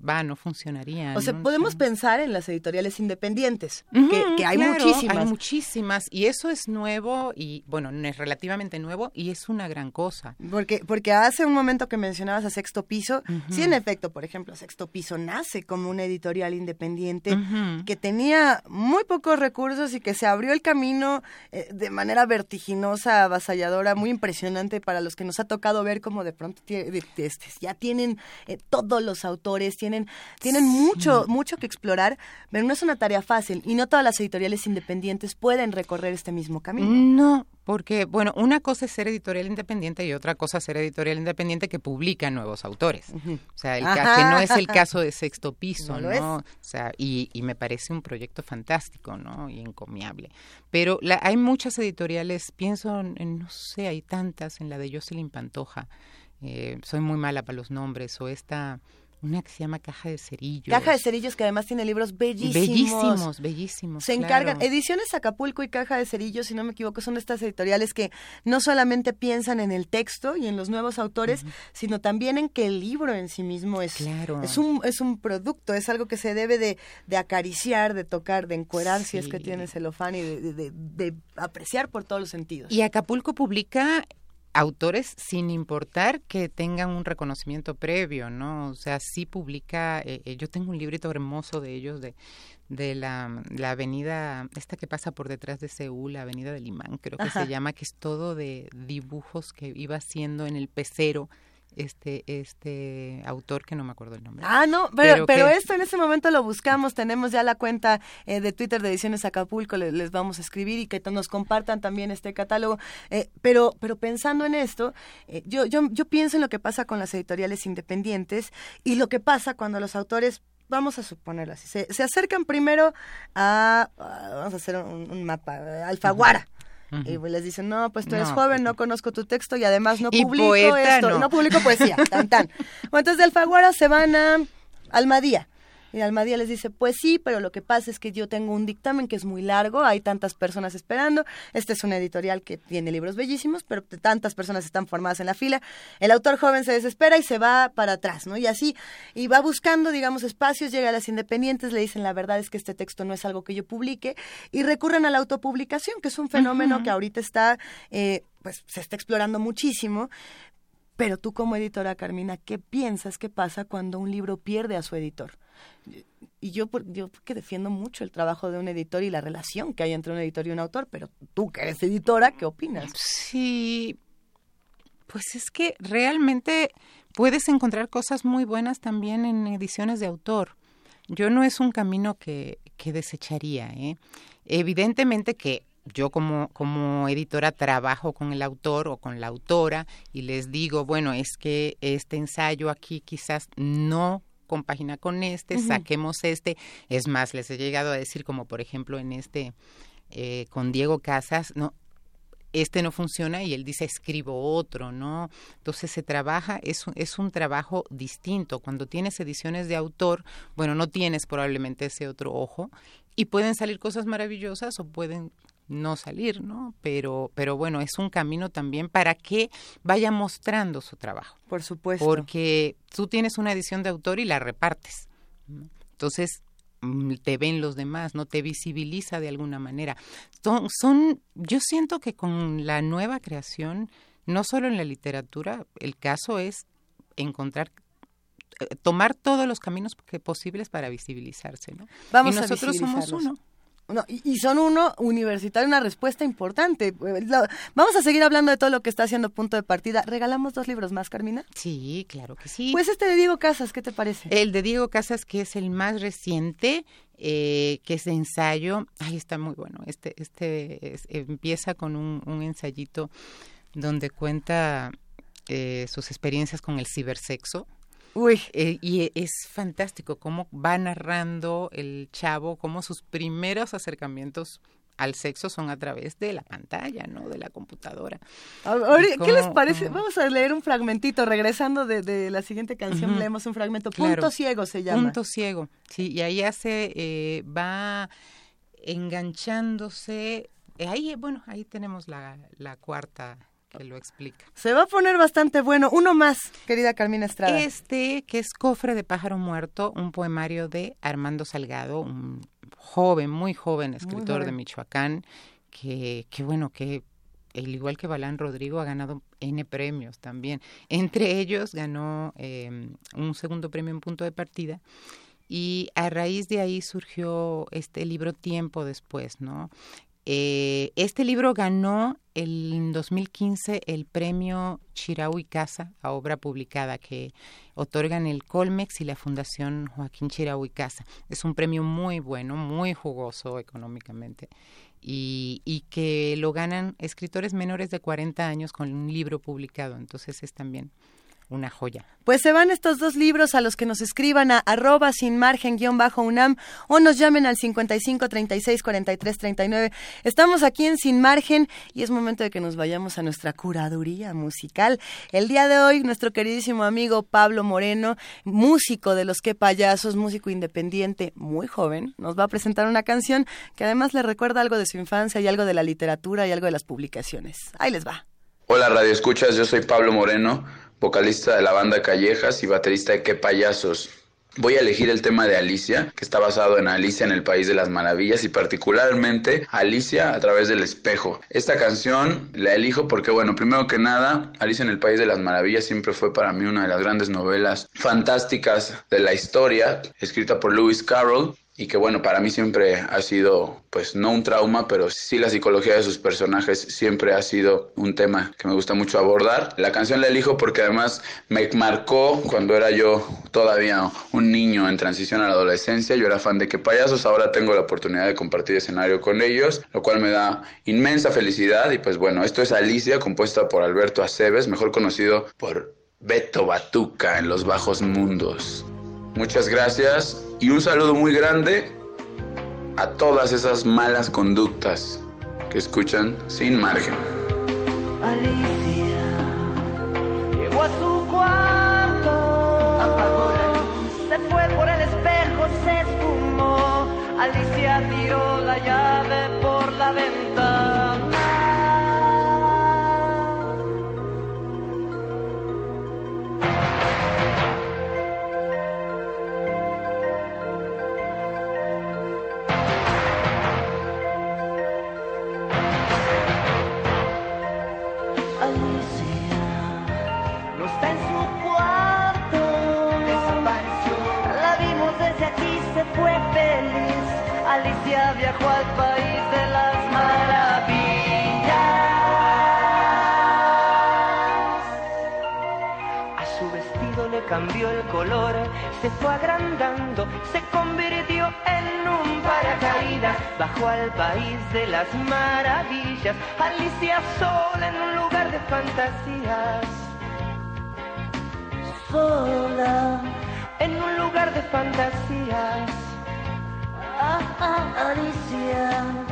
Speaker 5: va, no funcionaría.
Speaker 2: O sea, podemos pensar en las editoriales independientes, que, hay muchísimas.
Speaker 5: Hay muchísimas, y eso es nuevo, y bueno, es relativamente nuevo, y es una gran cosa.
Speaker 2: Porque, porque hace un momento que mencionabas a Sexto Piso, sí, en efecto, por ejemplo, Sexto Piso nace como una editorial independiente que tenía muy pocos recursos y que se abrió el camino eh, de manera vertiginosa, avasalladora, muy impresionante para los que nos ha tocado ver como de pronto este, ya tienen eh, todos los autores, tienen, tienen mucho, mucho que explorar, pero no es una tarea fácil y no todas las editoriales independientes pueden recorrer este mismo camino.
Speaker 5: No, porque, bueno, una cosa es ser editorial independiente y otra cosa es ser editorial independiente que publica nuevos autores. O sea, el que no es el caso de Sexto Piso, ¿no? O sea, y, y, me parece un proyecto fantástico, ¿no? Y encomiable. Pero la, hay muchas editoriales, pienso en, no sé, hay tantas, en la de Jocelyn Pantoja, eh, soy muy mala para los nombres, o esta una que se llama Caja de Cerillos.
Speaker 2: Caja de Cerillos, que además tiene libros bellísimos.
Speaker 5: Bellísimos, bellísimos.
Speaker 2: Se encargan. Ediciones Acapulco y Caja de Cerillos, si no me equivoco, son estas editoriales que no solamente piensan en el texto y en los nuevos autores, sino también en que el libro en sí mismo es, es, un, es un producto, es algo que se debe de, acariciar, de tocar, de encuerar, si es que tiene celofán y de, de apreciar por todos los sentidos.
Speaker 5: Y Acapulco publica autores sin importar que tengan un reconocimiento previo, ¿no? O sea, sí publica, eh, eh, yo tengo un librito hermoso de ellos de, de la, la, avenida, esta que pasa por detrás de Seúl, la avenida del Imán, creo que se llama, que es todo de dibujos que iba haciendo en el pecero este este autor que no me acuerdo el nombre.
Speaker 2: Ah, no, pero, pero, esto en ese momento lo buscamos, tenemos ya la cuenta eh, de Twitter de Ediciones Acapulco, les, vamos a escribir y que nos compartan también este catálogo. Eh, pero, pero pensando en esto, eh, yo, yo, yo pienso en lo que pasa con las editoriales independientes y lo que pasa cuando los autores vamos a suponerlo así, se, se acercan primero a, vamos a hacer un, mapa, Alfaguara. Y pues les dicen, no, pues tú eres joven, no conozco tu texto y además no publico esto, no. publico poesía, tan tan. entonces de Alfaguara se van a Almadía. Y Almadía les dice, pues sí, pero lo que pasa es que yo tengo un dictamen que es muy largo, hay tantas personas esperando, este es una editorial que tiene libros bellísimos, pero tantas personas están formadas en la fila, el autor joven se desespera y se va para atrás, ¿no? Y así, y va buscando, digamos, espacios, llega a las independientes, le dicen, la verdad es que este texto no es algo que yo publique, y recurren a la autopublicación, que es un fenómeno que ahorita está... Eh, pues se está explorando muchísimo, pero tú como editora, Carmina, ¿qué piensas que pasa cuando un libro pierde a su editor? Y yo, yo que defiendo mucho el trabajo de un editor y la relación que hay entre un editor y un autor, pero tú que eres editora, ¿qué opinas?
Speaker 5: Sí, pues es que realmente puedes encontrar cosas muy buenas también en ediciones de autor. Yo no es un camino que, que desecharía. ¿eh? Evidentemente que yo como, como editora trabajo con el autor o con la autora y les digo, bueno, es que este ensayo aquí quizás no compagina con este, saquemos este. Es más, les he llegado a decir, como por ejemplo en este, eh, con Diego Casas, no, este no funciona y él dice escribo otro, ¿no? Entonces se trabaja, es, es un trabajo distinto. Cuando tienes ediciones de autor, bueno, no tienes probablemente ese otro ojo y pueden salir cosas maravillosas o pueden no salir, ¿no? Pero, pero bueno, es un camino también para que vaya mostrando su trabajo.
Speaker 2: Por supuesto.
Speaker 5: Porque tú tienes una edición de autor y la repartes. Entonces, mm, te ven los demás, no te visibiliza de alguna manera. Son, son, yo siento que con la nueva creación, no solo en la literatura, el caso es encontrar eh, tomar todos los caminos que posibles para visibilizarse, ¿no?
Speaker 2: Vamos
Speaker 5: y nosotros somos uno.
Speaker 2: No, y, son uno universitario, una respuesta importante. Vamos a seguir hablando de todo lo que está haciendo punto de partida. ¿Regalamos dos libros más, Carmina?
Speaker 5: Sí, claro que sí.
Speaker 2: Pues este de Diego Casas, ¿qué te parece?
Speaker 5: El de Diego Casas, que es el más reciente, eh, que es de ensayo. Ay, está muy bueno. Este, este empieza con un, un, ensayito donde cuenta eh, sus experiencias con el cibersexo
Speaker 2: Uy.
Speaker 5: Eh, y es fantástico cómo va narrando el chavo, cómo sus primeros acercamientos al sexo son a través de la pantalla, ¿no? De la computadora.
Speaker 2: ¿Qué les parece? Vamos a leer un fragmentito, regresando de, la siguiente canción, leemos un fragmento. Punto ciego se llama.
Speaker 5: Punto ciego, sí, y ahí hace, eh, va enganchándose, eh, ahí, bueno, ahí tenemos la, la cuarta que lo explica.
Speaker 2: Se va a poner bastante bueno. Uno más, querida Carmina Estrada.
Speaker 5: Este, que es Cofre de Pájaro Muerto, un poemario de Armando Salgado, un joven, muy joven escritor de Michoacán, que, que bueno, que el igual que Balán Rodrigo ha ganado N premios también. Entre ellos ganó eh, un segundo premio en punto de partida y a raíz de ahí surgió este libro tiempo después, ¿no? Eh, este libro ganó el, en 2015 el premio Chirau y Casa a obra publicada que otorgan el Colmex y la Fundación Joaquín Chirau y Casa. Es un premio muy bueno, muy jugoso económicamente y, y que lo ganan escritores menores de 40 años con un libro publicado. Entonces es también una joya.
Speaker 2: Pues se van estos dos libros a los que nos escriban a arroba sin margen guion bajo UNAM o nos llamen al 55 36 43 39. Estamos aquí en Sin Margen y es momento de que nos vayamos a nuestra curaduría musical. El día de hoy nuestro queridísimo amigo Pablo Moreno, músico de los que payasos, músico independiente, muy joven, nos va a presentar una canción que además le recuerda algo de su infancia y algo de la literatura y algo de las publicaciones. Ahí les va.
Speaker 6: Hola Radio Escuchas, yo soy Pablo Moreno vocalista de la banda Callejas y baterista de Qué Payasos. Voy a elegir el tema de Alicia, que está basado en Alicia en el País de las Maravillas y particularmente Alicia a través del espejo. Esta canción la elijo porque, bueno, primero que nada, Alicia en el País de las Maravillas siempre fue para mí una de las grandes novelas fantásticas de la historia, escrita por Lewis Carroll y que bueno, para mí siempre ha sido, pues no un trauma, pero sí la psicología de sus personajes siempre ha sido un tema que me gusta mucho abordar. La canción la elijo porque además me marcó cuando era yo todavía un niño en transición a la adolescencia, yo era fan de Que Payasos, ahora tengo la oportunidad de compartir escenario con ellos, lo cual me da inmensa felicidad y pues bueno, esto es Alicia, compuesta por Alberto Aceves, mejor conocido por Beto Batuca en los bajos mundos. Muchas gracias y un saludo muy grande a todas esas malas conductas que escuchan sin margen.
Speaker 7: Alicia llegó a su cuarto, apagó la luz, se fue por el espejo, se esfumó. Alicia tiró la llave por la ventana. País de las maravillas. Alicia sola en un lugar de fantasías. Sola en un lugar de fantasías. Alicia.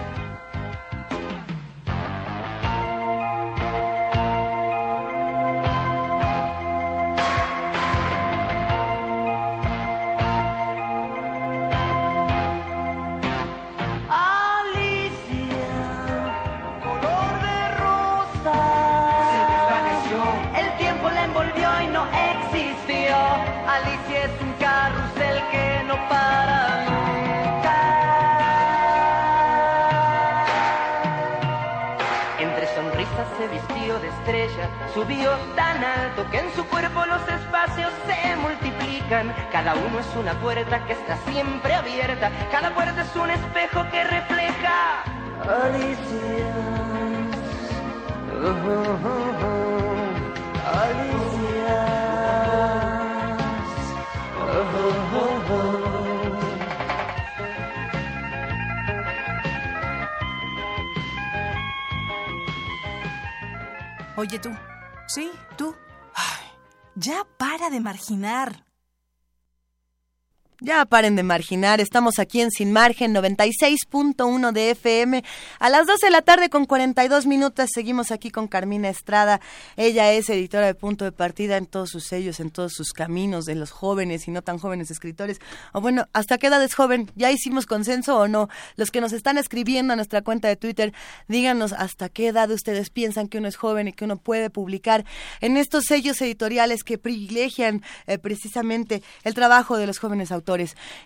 Speaker 7: Cada uno es una puerta que está siempre abierta. Cada puerta es un espejo que refleja. Alicia. Alicia.
Speaker 1: Oye tú. Sí, tú. ya para de marginar.
Speaker 2: Ya paren de marginar, estamos aquí en Sin Margen 96.1 de FM. A las 12 de la tarde con 42 minutos seguimos aquí con Carmina Estrada. Ella es editora de Punto de Partida en todos sus sellos, en todos sus caminos de los jóvenes y no tan jóvenes escritores. O bueno, ¿hasta qué edad es joven? ¿Ya hicimos consenso o no? Los que nos están escribiendo a nuestra cuenta de Twitter, díganos hasta qué edad ustedes piensan que uno es joven y que uno puede publicar en estos sellos editoriales que privilegian eh, precisamente el trabajo de los jóvenes autores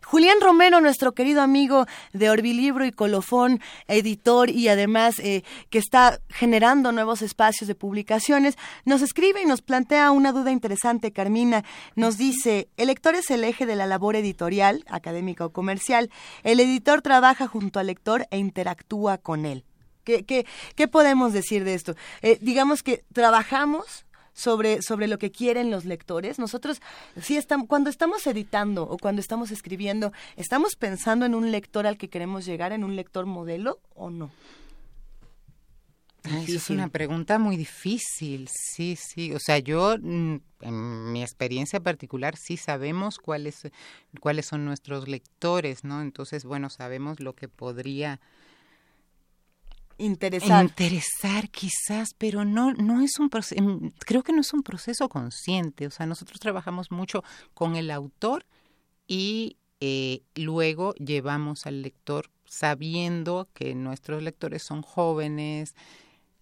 Speaker 2: Julián Romero, nuestro querido amigo de Orbilibro y Colofón, editor y además eh, que está generando nuevos espacios de publicaciones, nos escribe y nos plantea una duda interesante, Carmina. Nos dice, el lector es el eje de la labor editorial, académica o comercial. El editor trabaja junto al lector e interactúa con él. ¿Qué, qué, podemos decir de esto? Eh, digamos que trabajamos sobre, sobre lo que quieren los lectores. Nosotros, sí estamos, cuando estamos editando o cuando estamos escribiendo, ¿estamos pensando en un lector al que queremos llegar, en un lector modelo o no?
Speaker 5: es una pregunta muy difícil, sí, sí. O sea, yo, mm, en mi experiencia particular, sí sabemos cuáles, cuáles son nuestros lectores, ¿no? Entonces, bueno, sabemos lo que podría
Speaker 2: interesar.
Speaker 5: Interesar quizás, pero no, no es un proceso, creo que no es un proceso consciente. O sea, nosotros trabajamos mucho con el autor y eh, luego llevamos al lector sabiendo que nuestros lectores son jóvenes,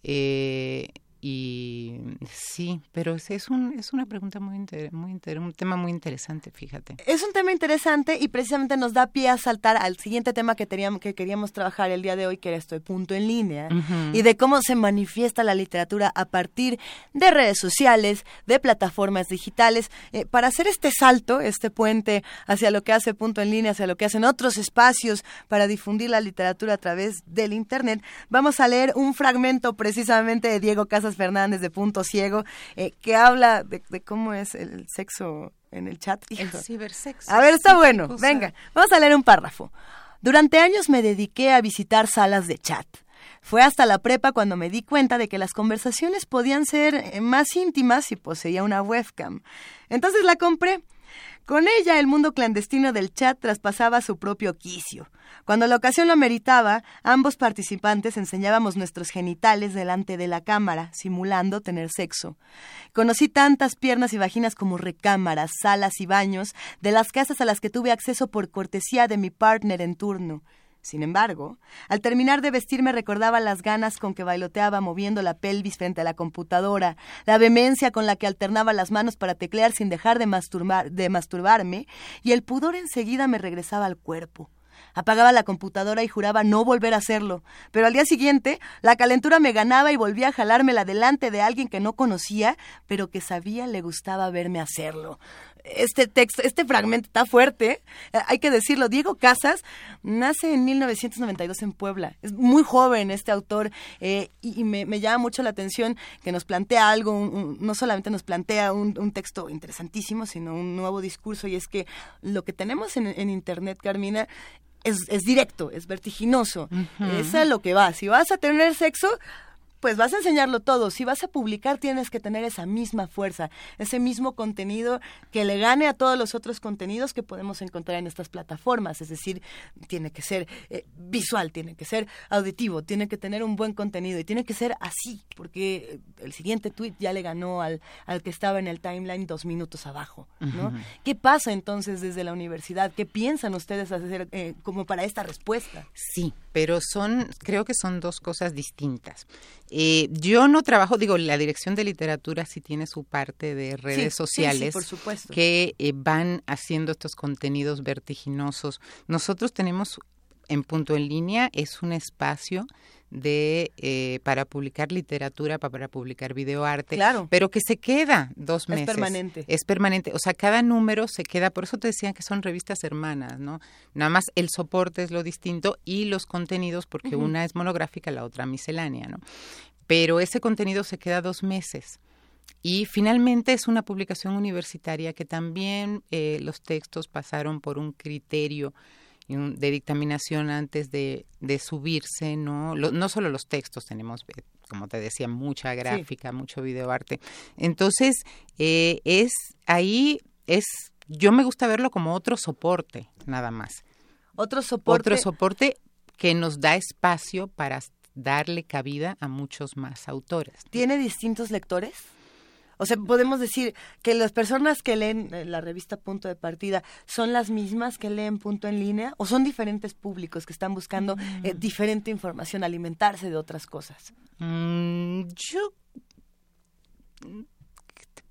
Speaker 5: eh, y sí, pero es, es, un, es una pregunta muy, muy un tema muy interesante, fíjate.
Speaker 2: Es un tema interesante y precisamente nos da pie a saltar al siguiente tema que, teníamos, que queríamos trabajar el día de hoy, que era esto de punto en línea, y de cómo se manifiesta la literatura a partir de redes sociales, de plataformas digitales. Eh, para hacer este salto, este puente hacia lo que hace punto en línea, hacia lo que hacen otros espacios para difundir la literatura a través del Internet, vamos a leer un fragmento precisamente de Diego Casas Fernández de Punto Ciego, eh, que habla de, cómo es el sexo en el chat.
Speaker 5: El cibersexo.
Speaker 2: A ver, está bueno. Venga, vamos a leer un párrafo. Durante años me dediqué a visitar salas de chat. Fue hasta la prepa cuando me di cuenta de que las conversaciones podían ser eh, más íntimas si poseía una webcam. Entonces la compré. Con ella el mundo clandestino del chat traspasaba su propio quicio. Cuando la ocasión lo meritaba, ambos participantes enseñábamos nuestros genitales delante de la cámara, simulando tener sexo. Conocí tantas piernas y vaginas como recámaras, salas y baños de las casas a las que tuve acceso por cortesía de mi partner en turno. Sin embargo, al terminar de vestirme recordaba las ganas con que bailoteaba moviendo la pelvis frente a la computadora, la vehemencia con la que alternaba las manos para teclear sin dejar de, de masturbarme, y el pudor enseguida me regresaba al cuerpo. Apagaba la computadora y juraba no volver a hacerlo. Pero al día siguiente, la calentura me ganaba y volvía a jalármela delante de alguien que no conocía, pero que sabía le gustaba verme hacerlo este texto, este fragmento está fuerte, eh, hay que decirlo. Diego Casas nace en 1992 en Puebla. Es muy joven este autor eh, y, me, llama mucho la atención que nos plantea algo, no solamente nos plantea un, texto interesantísimo, sino un nuevo discurso y es que lo que tenemos en, Internet, Carmina, es, directo, es vertiginoso. Es a lo que va. Si vas a tener sexo, pues vas a enseñarlo todo. Si vas a publicar, tienes que tener esa misma fuerza, ese mismo contenido que le gane a todos los otros contenidos que podemos encontrar en estas plataformas. Es decir, tiene que ser eh, visual, tiene que ser auditivo, tiene que tener un buen contenido y tiene que ser así, porque el siguiente tweet ya le ganó al, al que estaba en el timeline dos minutos abajo. ¿no? ¿Qué pasa entonces desde la universidad? ¿Qué piensan ustedes hacer eh, como para esta respuesta?
Speaker 5: Sí, pero son, creo que son dos cosas distintas. Eh, yo no trabajo, digo, la dirección de literatura sí tiene su parte de redes sociales que eh, van haciendo estos contenidos vertiginosos. Nosotros tenemos en punto en línea, es un espacio de eh, para publicar literatura, para, publicar videoarte,
Speaker 2: claro.
Speaker 5: pero que se queda dos meses.
Speaker 2: Es permanente.
Speaker 5: Es permanente. O sea, cada número se queda, por eso te decían que son revistas hermanas, ¿no? Nada más el soporte es lo distinto y los contenidos, porque una es monográfica, la otra miscelánea, ¿no? Pero ese contenido se queda dos meses. Y finalmente es una publicación universitaria que también eh, los textos pasaron por un criterio de dictaminación antes de, de subirse, ¿no? no solo los textos, tenemos, eh, como te decía, mucha gráfica, mucho videoarte. Entonces, eh, es ahí es yo me gusta verlo como otro soporte, nada más.
Speaker 2: Otro soporte.
Speaker 5: Otro soporte que nos da espacio para darle cabida a muchos más autores.
Speaker 2: ¿Tiene distintos lectores? O sea, podemos decir que las personas que leen eh, la revista Punto de Partida son las mismas que leen Punto en línea o son diferentes públicos que están buscando eh,
Speaker 5: Mm.
Speaker 2: diferente información, alimentarse de otras cosas.
Speaker 5: Mm, yo ¿qué te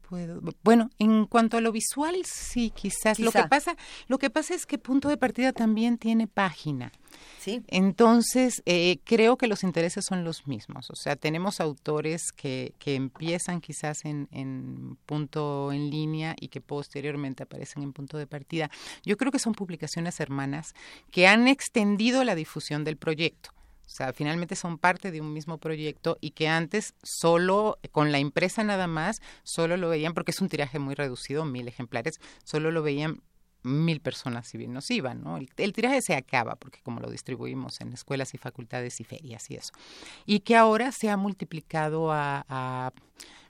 Speaker 5: puedo? Bueno, en cuanto a lo visual, sí, quizás. Lo que pasa, lo que pasa es que Punto de Partida también tiene página.
Speaker 2: Sí.
Speaker 5: Entonces, eh, creo que los intereses son los mismos. O sea, tenemos autores que, que empiezan quizás en, en punto en línea y que posteriormente aparecen en punto de partida. Yo creo que son publicaciones hermanas que han extendido la difusión del proyecto. O sea, finalmente son parte de un mismo proyecto y que antes solo, con la impresa nada más, solo lo veían, porque es un tiraje muy reducido, mil ejemplares, solo lo veían mil personas si bien nos iban, ¿no? El, tiraje se acaba porque como lo distribuimos en escuelas y facultades y ferias y eso. Y que ahora se ha multiplicado a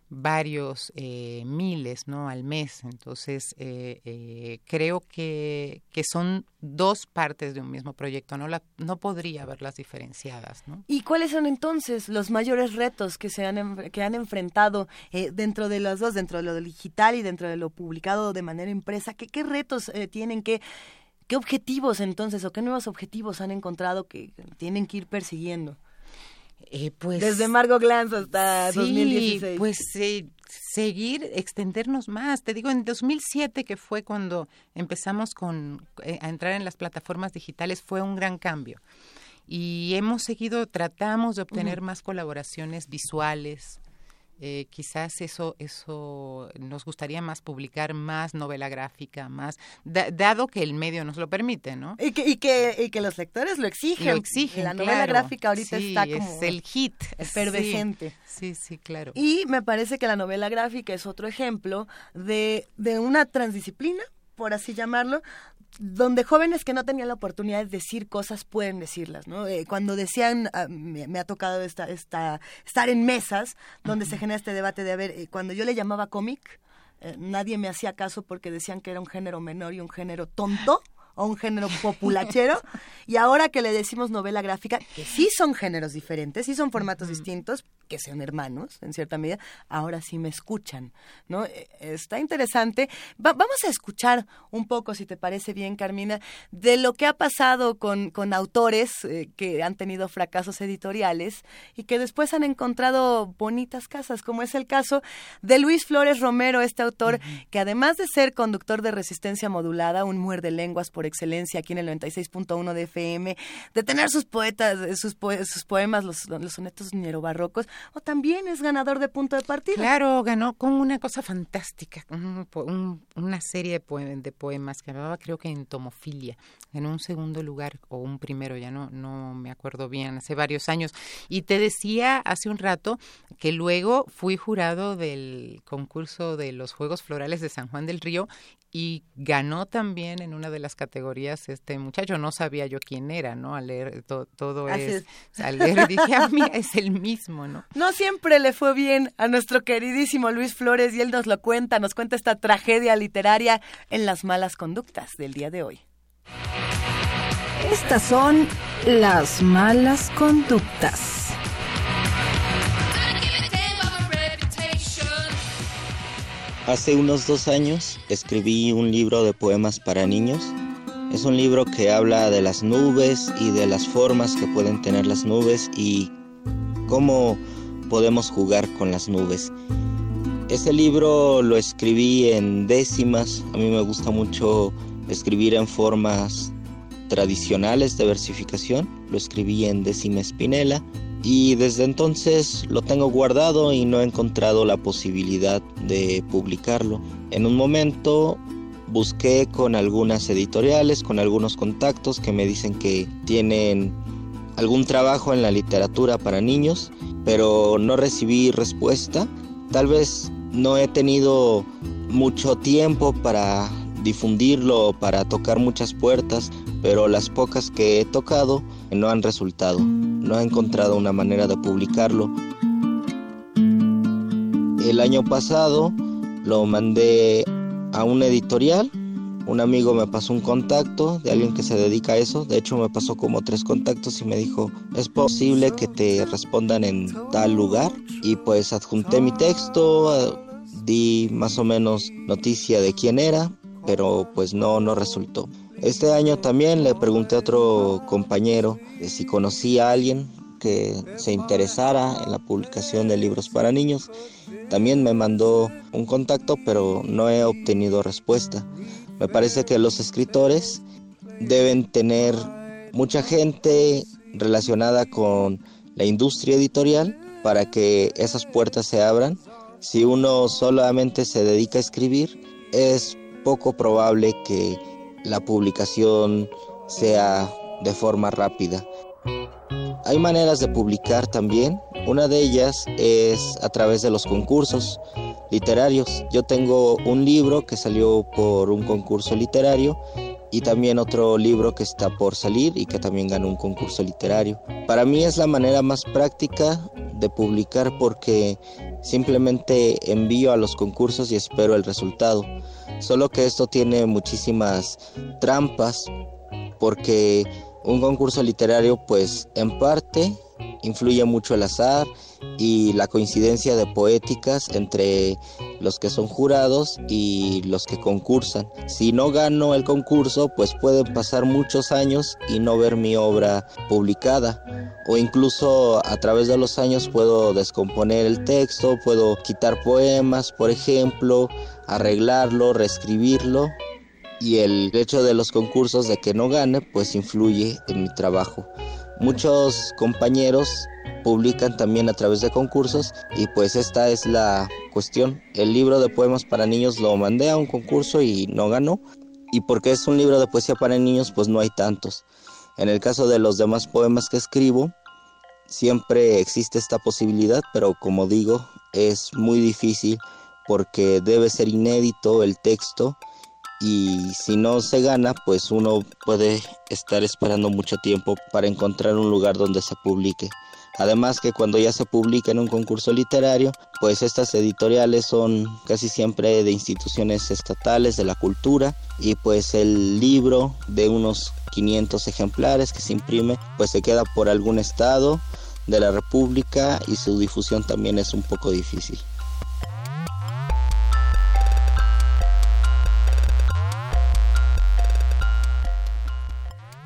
Speaker 5: varios eh, miles, ¿no? Al mes. Entonces, eh, eh, creo que, que son dos partes de un mismo proyecto, no, la, no podría verlas diferenciadas, ¿no?
Speaker 2: ¿Y cuáles son entonces los mayores retos que se han, que han enfrentado eh, dentro de los dos, dentro de lo digital y dentro de lo publicado de manera impresa? ¿Qué, qué retos eh, tienen que... ¿Qué objetivos entonces o qué nuevos objetivos han encontrado que tienen que ir persiguiendo?
Speaker 5: Eh, pues,
Speaker 2: Desde Margot Glantz hasta
Speaker 5: sí,
Speaker 2: 2016.
Speaker 5: Pues eh, seguir, extendernos más. Te digo, en 2007, que fue cuando empezamos con, eh, a entrar en las plataformas digitales, fue un gran cambio. Y hemos seguido, tratamos de obtener uh -huh. más colaboraciones visuales, eh, quizás eso eso nos gustaría más publicar más novela gráfica más da, dado que el medio nos lo permite no
Speaker 2: y que y que, y que los lectores lo exigen.
Speaker 5: Lo exigen
Speaker 2: la novela
Speaker 5: claro.
Speaker 2: gráfica ahorita
Speaker 5: sí,
Speaker 2: está como
Speaker 5: es el hit
Speaker 2: efervescente.
Speaker 5: sí, sí sí claro.
Speaker 2: Y me parece que la novela gráfica es otro ejemplo de de una transdisciplina por así llamarlo, donde jóvenes que no tenían la oportunidad de decir cosas pueden decirlas, ¿no? Eh, cuando decían, uh, me, me, ha tocado esta, esta, estar en mesas donde uh -huh. se genera este debate de, a ver, eh, cuando yo le llamaba cómic, eh, nadie me hacía caso porque decían que era un género menor y un género tonto o un género populachero y ahora que le decimos novela gráfica que sí son géneros diferentes sí son formatos uh -huh. distintos que sean hermanos en cierta medida ahora sí me escuchan no está interesante Va vamos a escuchar un poco si te parece bien Carmina de lo que ha pasado con, con autores eh, que han tenido fracasos editoriales y que después han encontrado bonitas casas como es el caso de Luis Flores Romero este autor uh -huh. que además de ser conductor de resistencia modulada un muerde lenguas por excelencia aquí en el 96.1 de FM, de tener sus poetas, sus, poe sus poemas, los, los sonetos barrocos, o también es ganador de punto de partida.
Speaker 5: Claro, ganó con una cosa fantástica, un, un, una serie de, poem de poemas que hablaba creo que en tomofilia, en un segundo lugar o un primero, ya no, no me acuerdo bien, hace varios años. Y te decía hace un rato que luego fui jurado del concurso de los Juegos Florales de San Juan del Río y ganó también en una de las categorías este muchacho, no sabía yo quién era, ¿no? Al leer to, todo
Speaker 2: Así
Speaker 5: es,
Speaker 2: es.
Speaker 5: al leer dije, ah, mira, es el mismo, ¿no?
Speaker 2: No siempre le fue bien a nuestro queridísimo Luis Flores y él nos lo cuenta, nos cuenta esta tragedia literaria en las malas conductas del día de hoy.
Speaker 8: Estas son las malas conductas.
Speaker 9: Hace unos dos años escribí un libro de poemas para niños. Es un libro que habla de las nubes y de las formas que pueden tener las nubes y cómo podemos jugar con las nubes. Ese libro lo escribí en décimas. A mí me gusta mucho escribir en formas tradicionales de versificación. Lo escribí en décima espinela y desde entonces lo tengo guardado y no he encontrado la posibilidad de publicarlo. En un momento busqué con algunas editoriales, con algunos contactos que me dicen que tienen algún trabajo en la literatura para niños, pero no recibí respuesta. Tal vez no he tenido mucho tiempo para difundirlo, para tocar muchas puertas, pero las pocas que he tocado no han resultado. No he encontrado una manera de publicarlo. El año pasado lo mandé a una editorial un amigo me pasó un contacto de alguien que se dedica a eso. De hecho, me pasó como tres contactos y me dijo, es posible que te respondan en tal lugar. Y pues adjunté mi texto, di más o menos noticia de quién era, pero pues no, no resultó. Este año también le pregunté a otro compañero si conocía a alguien que se interesara en la publicación de libros para niños. También me mandó un contacto, pero no he obtenido respuesta. Me parece que los escritores deben tener mucha gente relacionada con la industria editorial para que esas puertas se abran. Si uno solamente se dedica a escribir, es poco probable que la publicación sea de forma rápida. Hay maneras de publicar también. Una de ellas es a través de los concursos literarios. Yo tengo un libro que salió por un concurso literario y también otro libro que está por salir y que también ganó un concurso literario. Para mí es la manera más práctica de publicar porque simplemente envío a los concursos y espero el resultado. Solo que esto tiene muchísimas trampas porque un concurso literario pues en parte influye mucho el azar y la coincidencia de poéticas entre los que son jurados y los que concursan. Si no gano el concurso, pues pueden pasar muchos años y no ver mi obra publicada. O incluso a través de los años puedo descomponer el texto, puedo quitar poemas, por ejemplo, arreglarlo, reescribirlo y el hecho de los concursos de que no gane pues influye en mi trabajo. Muchos compañeros publican también a través de concursos y pues esta es la cuestión. El libro de poemas para niños lo mandé a un concurso y no ganó y porque es un libro de poesía para niños pues no hay tantos. En el caso de los demás poemas que escribo siempre existe esta posibilidad pero como digo es muy difícil porque debe ser inédito el texto y si no se gana, pues uno puede estar esperando mucho tiempo para encontrar un lugar donde se publique. Además que cuando ya se publica en un concurso literario, pues estas editoriales son casi siempre de instituciones estatales de la cultura y pues el libro de unos 500 ejemplares que se imprime pues se queda por algún estado de la República y su difusión también es un poco difícil.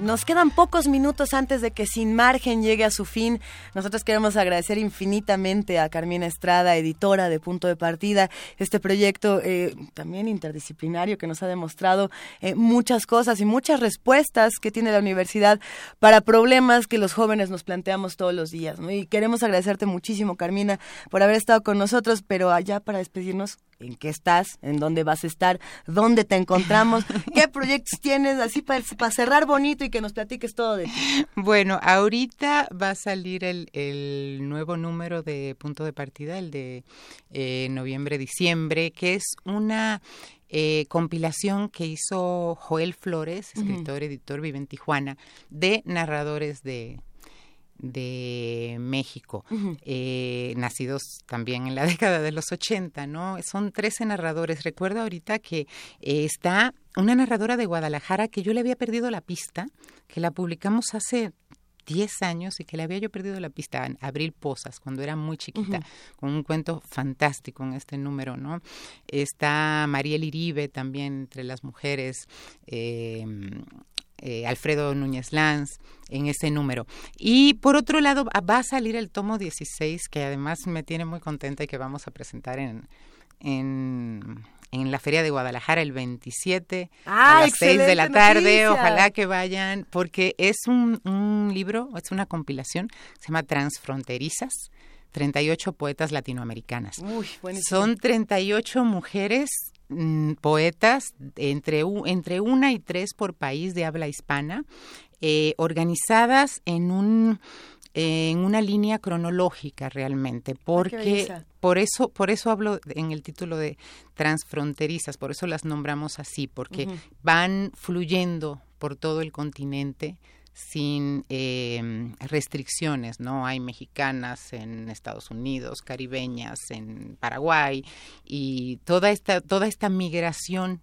Speaker 2: Nos quedan pocos minutos antes de que Sin Margen llegue a su fin. Nosotros queremos agradecer infinitamente a Carmina Estrada, editora de Punto de Partida, este proyecto eh, también interdisciplinario que nos ha demostrado eh, muchas cosas y muchas respuestas que tiene la universidad para problemas que los jóvenes nos planteamos todos los días. Y queremos agradecerte muchísimo, Carmina, por haber estado con nosotros, pero allá para despedirnos, en qué estás, en dónde vas a estar, dónde te encontramos, qué proyectos tienes, así para, cerrar bonito y que nos platiques todo de ti.
Speaker 5: Bueno, ahorita va a salir el, nuevo número de punto de partida, el de eh, noviembre-diciembre, que es una eh, compilación que hizo Joel Flores, escritor, editor, vive en Tijuana, de narradores de, de México, eh, nacidos también en la década de los 80, ¿no? Son 13 narradores. Recuerdo ahorita que eh, está una narradora de Guadalajara que yo le había perdido la pista, que la publicamos hace 10 años y que le había yo perdido la pista en Abril Posas cuando era muy chiquita, con un cuento fantástico en este número, ¿no? Está Mariel Iribe también entre las mujeres, eh, eh, Alfredo Núñez Lanz en ese número. Y por otro lado, va a salir el tomo 16, que además me tiene muy contenta y que vamos a presentar en, en, en la Feria de Guadalajara el 27 a ah, las 6 de la tarde. Ojalá que vayan, porque es un, un libro, es una compilación, se llama Transfronterizas. 38 poetas latinoamericanas. Uy, Son 38 mujeres Mm, poetas, entre, entre una y tres por país de habla hispana, eh, organizadas en un en una línea cronológica realmente, ah, porque por eso, por eso hablo en el título de transfronterizas, por eso las nombramos así, porque van fluyendo por todo el continente sin eh, restricciones, ¿no? Hay mexicanas en Estados Unidos, caribeñas en Paraguay y toda esta, toda esta migración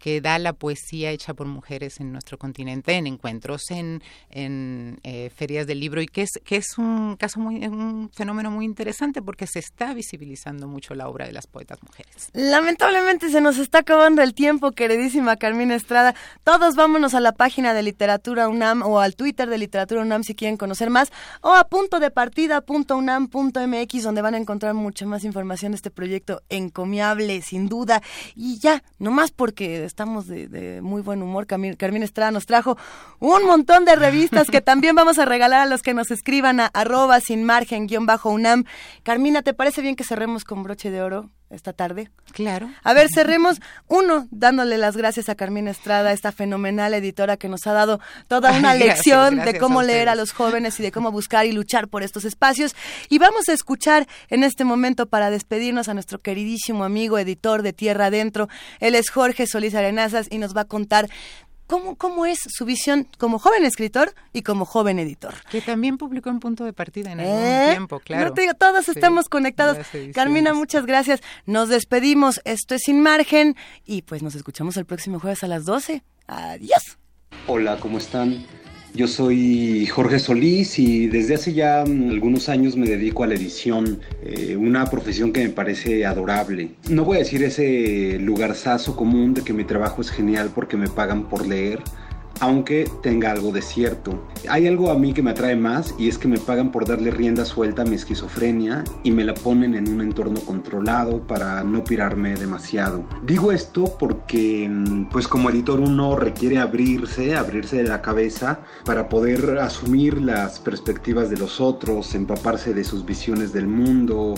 Speaker 5: que da la poesía hecha por mujeres en nuestro continente, en encuentros, en, eh, ferias del libro, y que es, que es un caso muy, un fenómeno muy interesante porque se está visibilizando mucho la obra de las poetas mujeres.
Speaker 2: Lamentablemente se nos está acabando el tiempo, queridísima Carmina Estrada. Todos vámonos a la página de Literatura UNAM o al Twitter de Literatura UNAM si quieren conocer más, o a punto de partida.unam.mx donde van a encontrar mucha más información de este proyecto encomiable, sin duda. Y ya, nomás porque estamos de, muy buen humor, Carmina Estrada nos trajo un montón de revistas que también vamos a regalar a los que nos escriban a arroba sin margen guion bajo UNAM. Carmina, ¿te parece bien que cerremos con broche de oro? Esta tarde.
Speaker 5: Claro.
Speaker 2: A ver, cerremos uno dándole las gracias a Carmina Estrada, esta fenomenal editora que nos ha dado toda una lección de cómo leer a los jóvenes y de cómo buscar y luchar por estos espacios. Y vamos a escuchar en este momento para despedirnos a nuestro queridísimo amigo editor de Tierra Adentro. Él es Jorge Solís Arenazas y nos va a contar ¿Cómo, ¿Cómo es su visión como joven escritor y como joven editor?
Speaker 5: Que también publicó en punto de partida en algún ¿Eh? tiempo, claro.
Speaker 2: No te digo, todos estamos conectados. Carmina, muchas gracias. Nos despedimos. Esto es Sin Margen y pues nos escuchamos el próximo jueves a las 12. Adiós.
Speaker 10: Hola, ¿cómo están? Yo soy Jorge Solís y desde hace ya algunos años me dedico a la edición, eh, una profesión que me parece adorable. No voy a decir ese lugarzazo común de que mi trabajo es genial porque me pagan por leer, aunque tenga algo de cierto. Hay algo a mí que me atrae más y es que me pagan por darle rienda suelta a mi esquizofrenia y me la ponen en un entorno controlado para no pirarme demasiado. Digo esto porque mm, pues como editor uno requiere abrirse, abrirse de la cabeza para poder asumir las perspectivas de los otros, empaparse de sus visiones del mundo,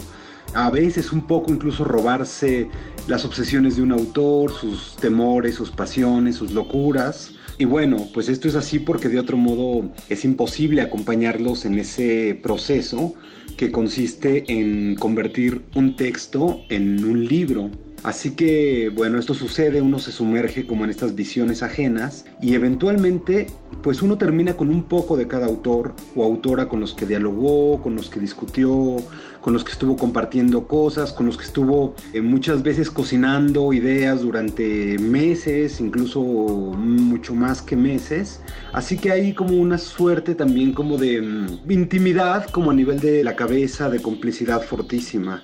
Speaker 10: a veces un poco incluso robarse las obsesiones de un autor, sus temores, sus pasiones, sus locuras y bueno, pues esto es así porque de otro modo es imposible acompañarlos en ese proceso que consiste en convertir un texto en un libro. Así que bueno, esto sucede, uno se sumerge como en estas visiones ajenas y eventualmente pues uno termina con un poco de cada autor o autora con los que dialogó, con los que discutió, con los que estuvo compartiendo cosas, con los que estuvo eh, muchas veces cocinando ideas durante meses, incluso mucho más que meses. Así que hay como una suerte también como de mm, intimidad, como a nivel de la cabeza, de complicidad fortísima.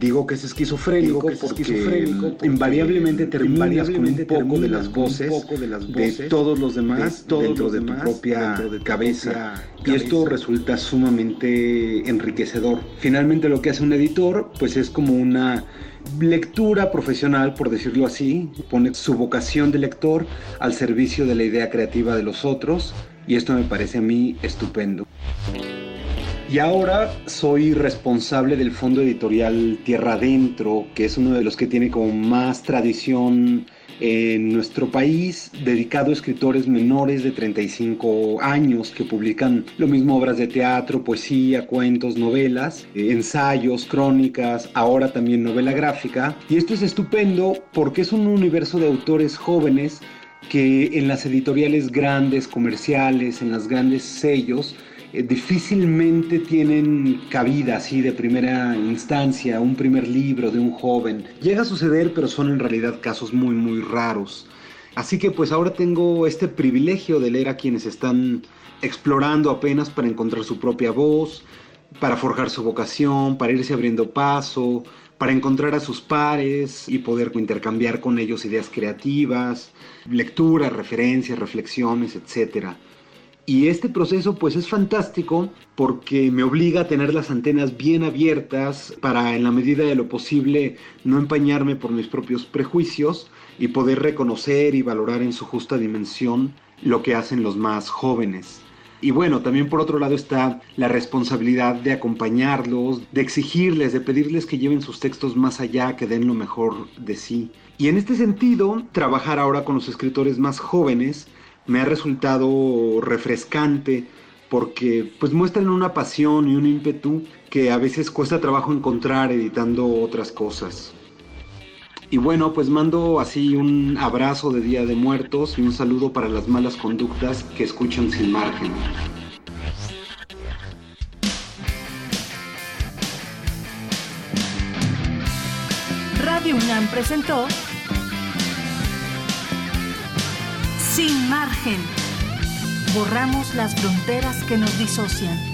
Speaker 10: Digo que es esquizofrénico, porque, invariablemente terminas con un poco de las voces, de, todos los demás dentro de tu propia cabeza. Y esto resulta sumamente enriquecedor. Finalmente lo que hace un editor pues es como una lectura profesional, por decirlo así, pone su vocación de lector al servicio de la idea creativa de los otros y esto me parece a mí estupendo. Y ahora soy responsable del fondo editorial Tierra Adentro, que es uno de los que tiene como más tradición en nuestro país, dedicado a escritores menores de 35 años que publican lo mismo obras de teatro, poesía, cuentos, novelas, eh, ensayos, crónicas, ahora también novela gráfica. Y esto es estupendo porque es un universo de autores jóvenes que en las editoriales grandes, comerciales, en las grandes sellos, eh, difícilmente tienen cabida así de primera instancia, un primer libro de un joven. Llega a suceder, pero son en realidad casos muy, muy raros. Así que pues ahora tengo este privilegio de leer a quienes están explorando apenas para encontrar su propia voz, para forjar su vocación, para irse abriendo paso, para encontrar a sus pares y poder intercambiar con ellos ideas creativas, lecturas, referencias, reflexiones, etcétera. Y este proceso pues es fantástico porque me obliga a tener las antenas bien abiertas para en la medida de lo posible no empañarme por mis propios prejuicios y poder reconocer y valorar en su justa dimensión lo que hacen los más jóvenes. Y bueno, también por otro lado está la responsabilidad de acompañarlos, de exigirles, de pedirles que lleven sus textos más allá, que den lo mejor de sí. Y en este sentido, trabajar ahora con los escritores más jóvenes me ha resultado refrescante porque pues muestran una pasión y un ímpetu que a veces cuesta trabajo encontrar editando otras cosas. Y bueno, pues mando así un abrazo de Día de Muertos y un saludo para las malas conductas que escuchan sin margen.
Speaker 1: Radio UNAM presentó Sin margen. Borramos las fronteras que nos disocian.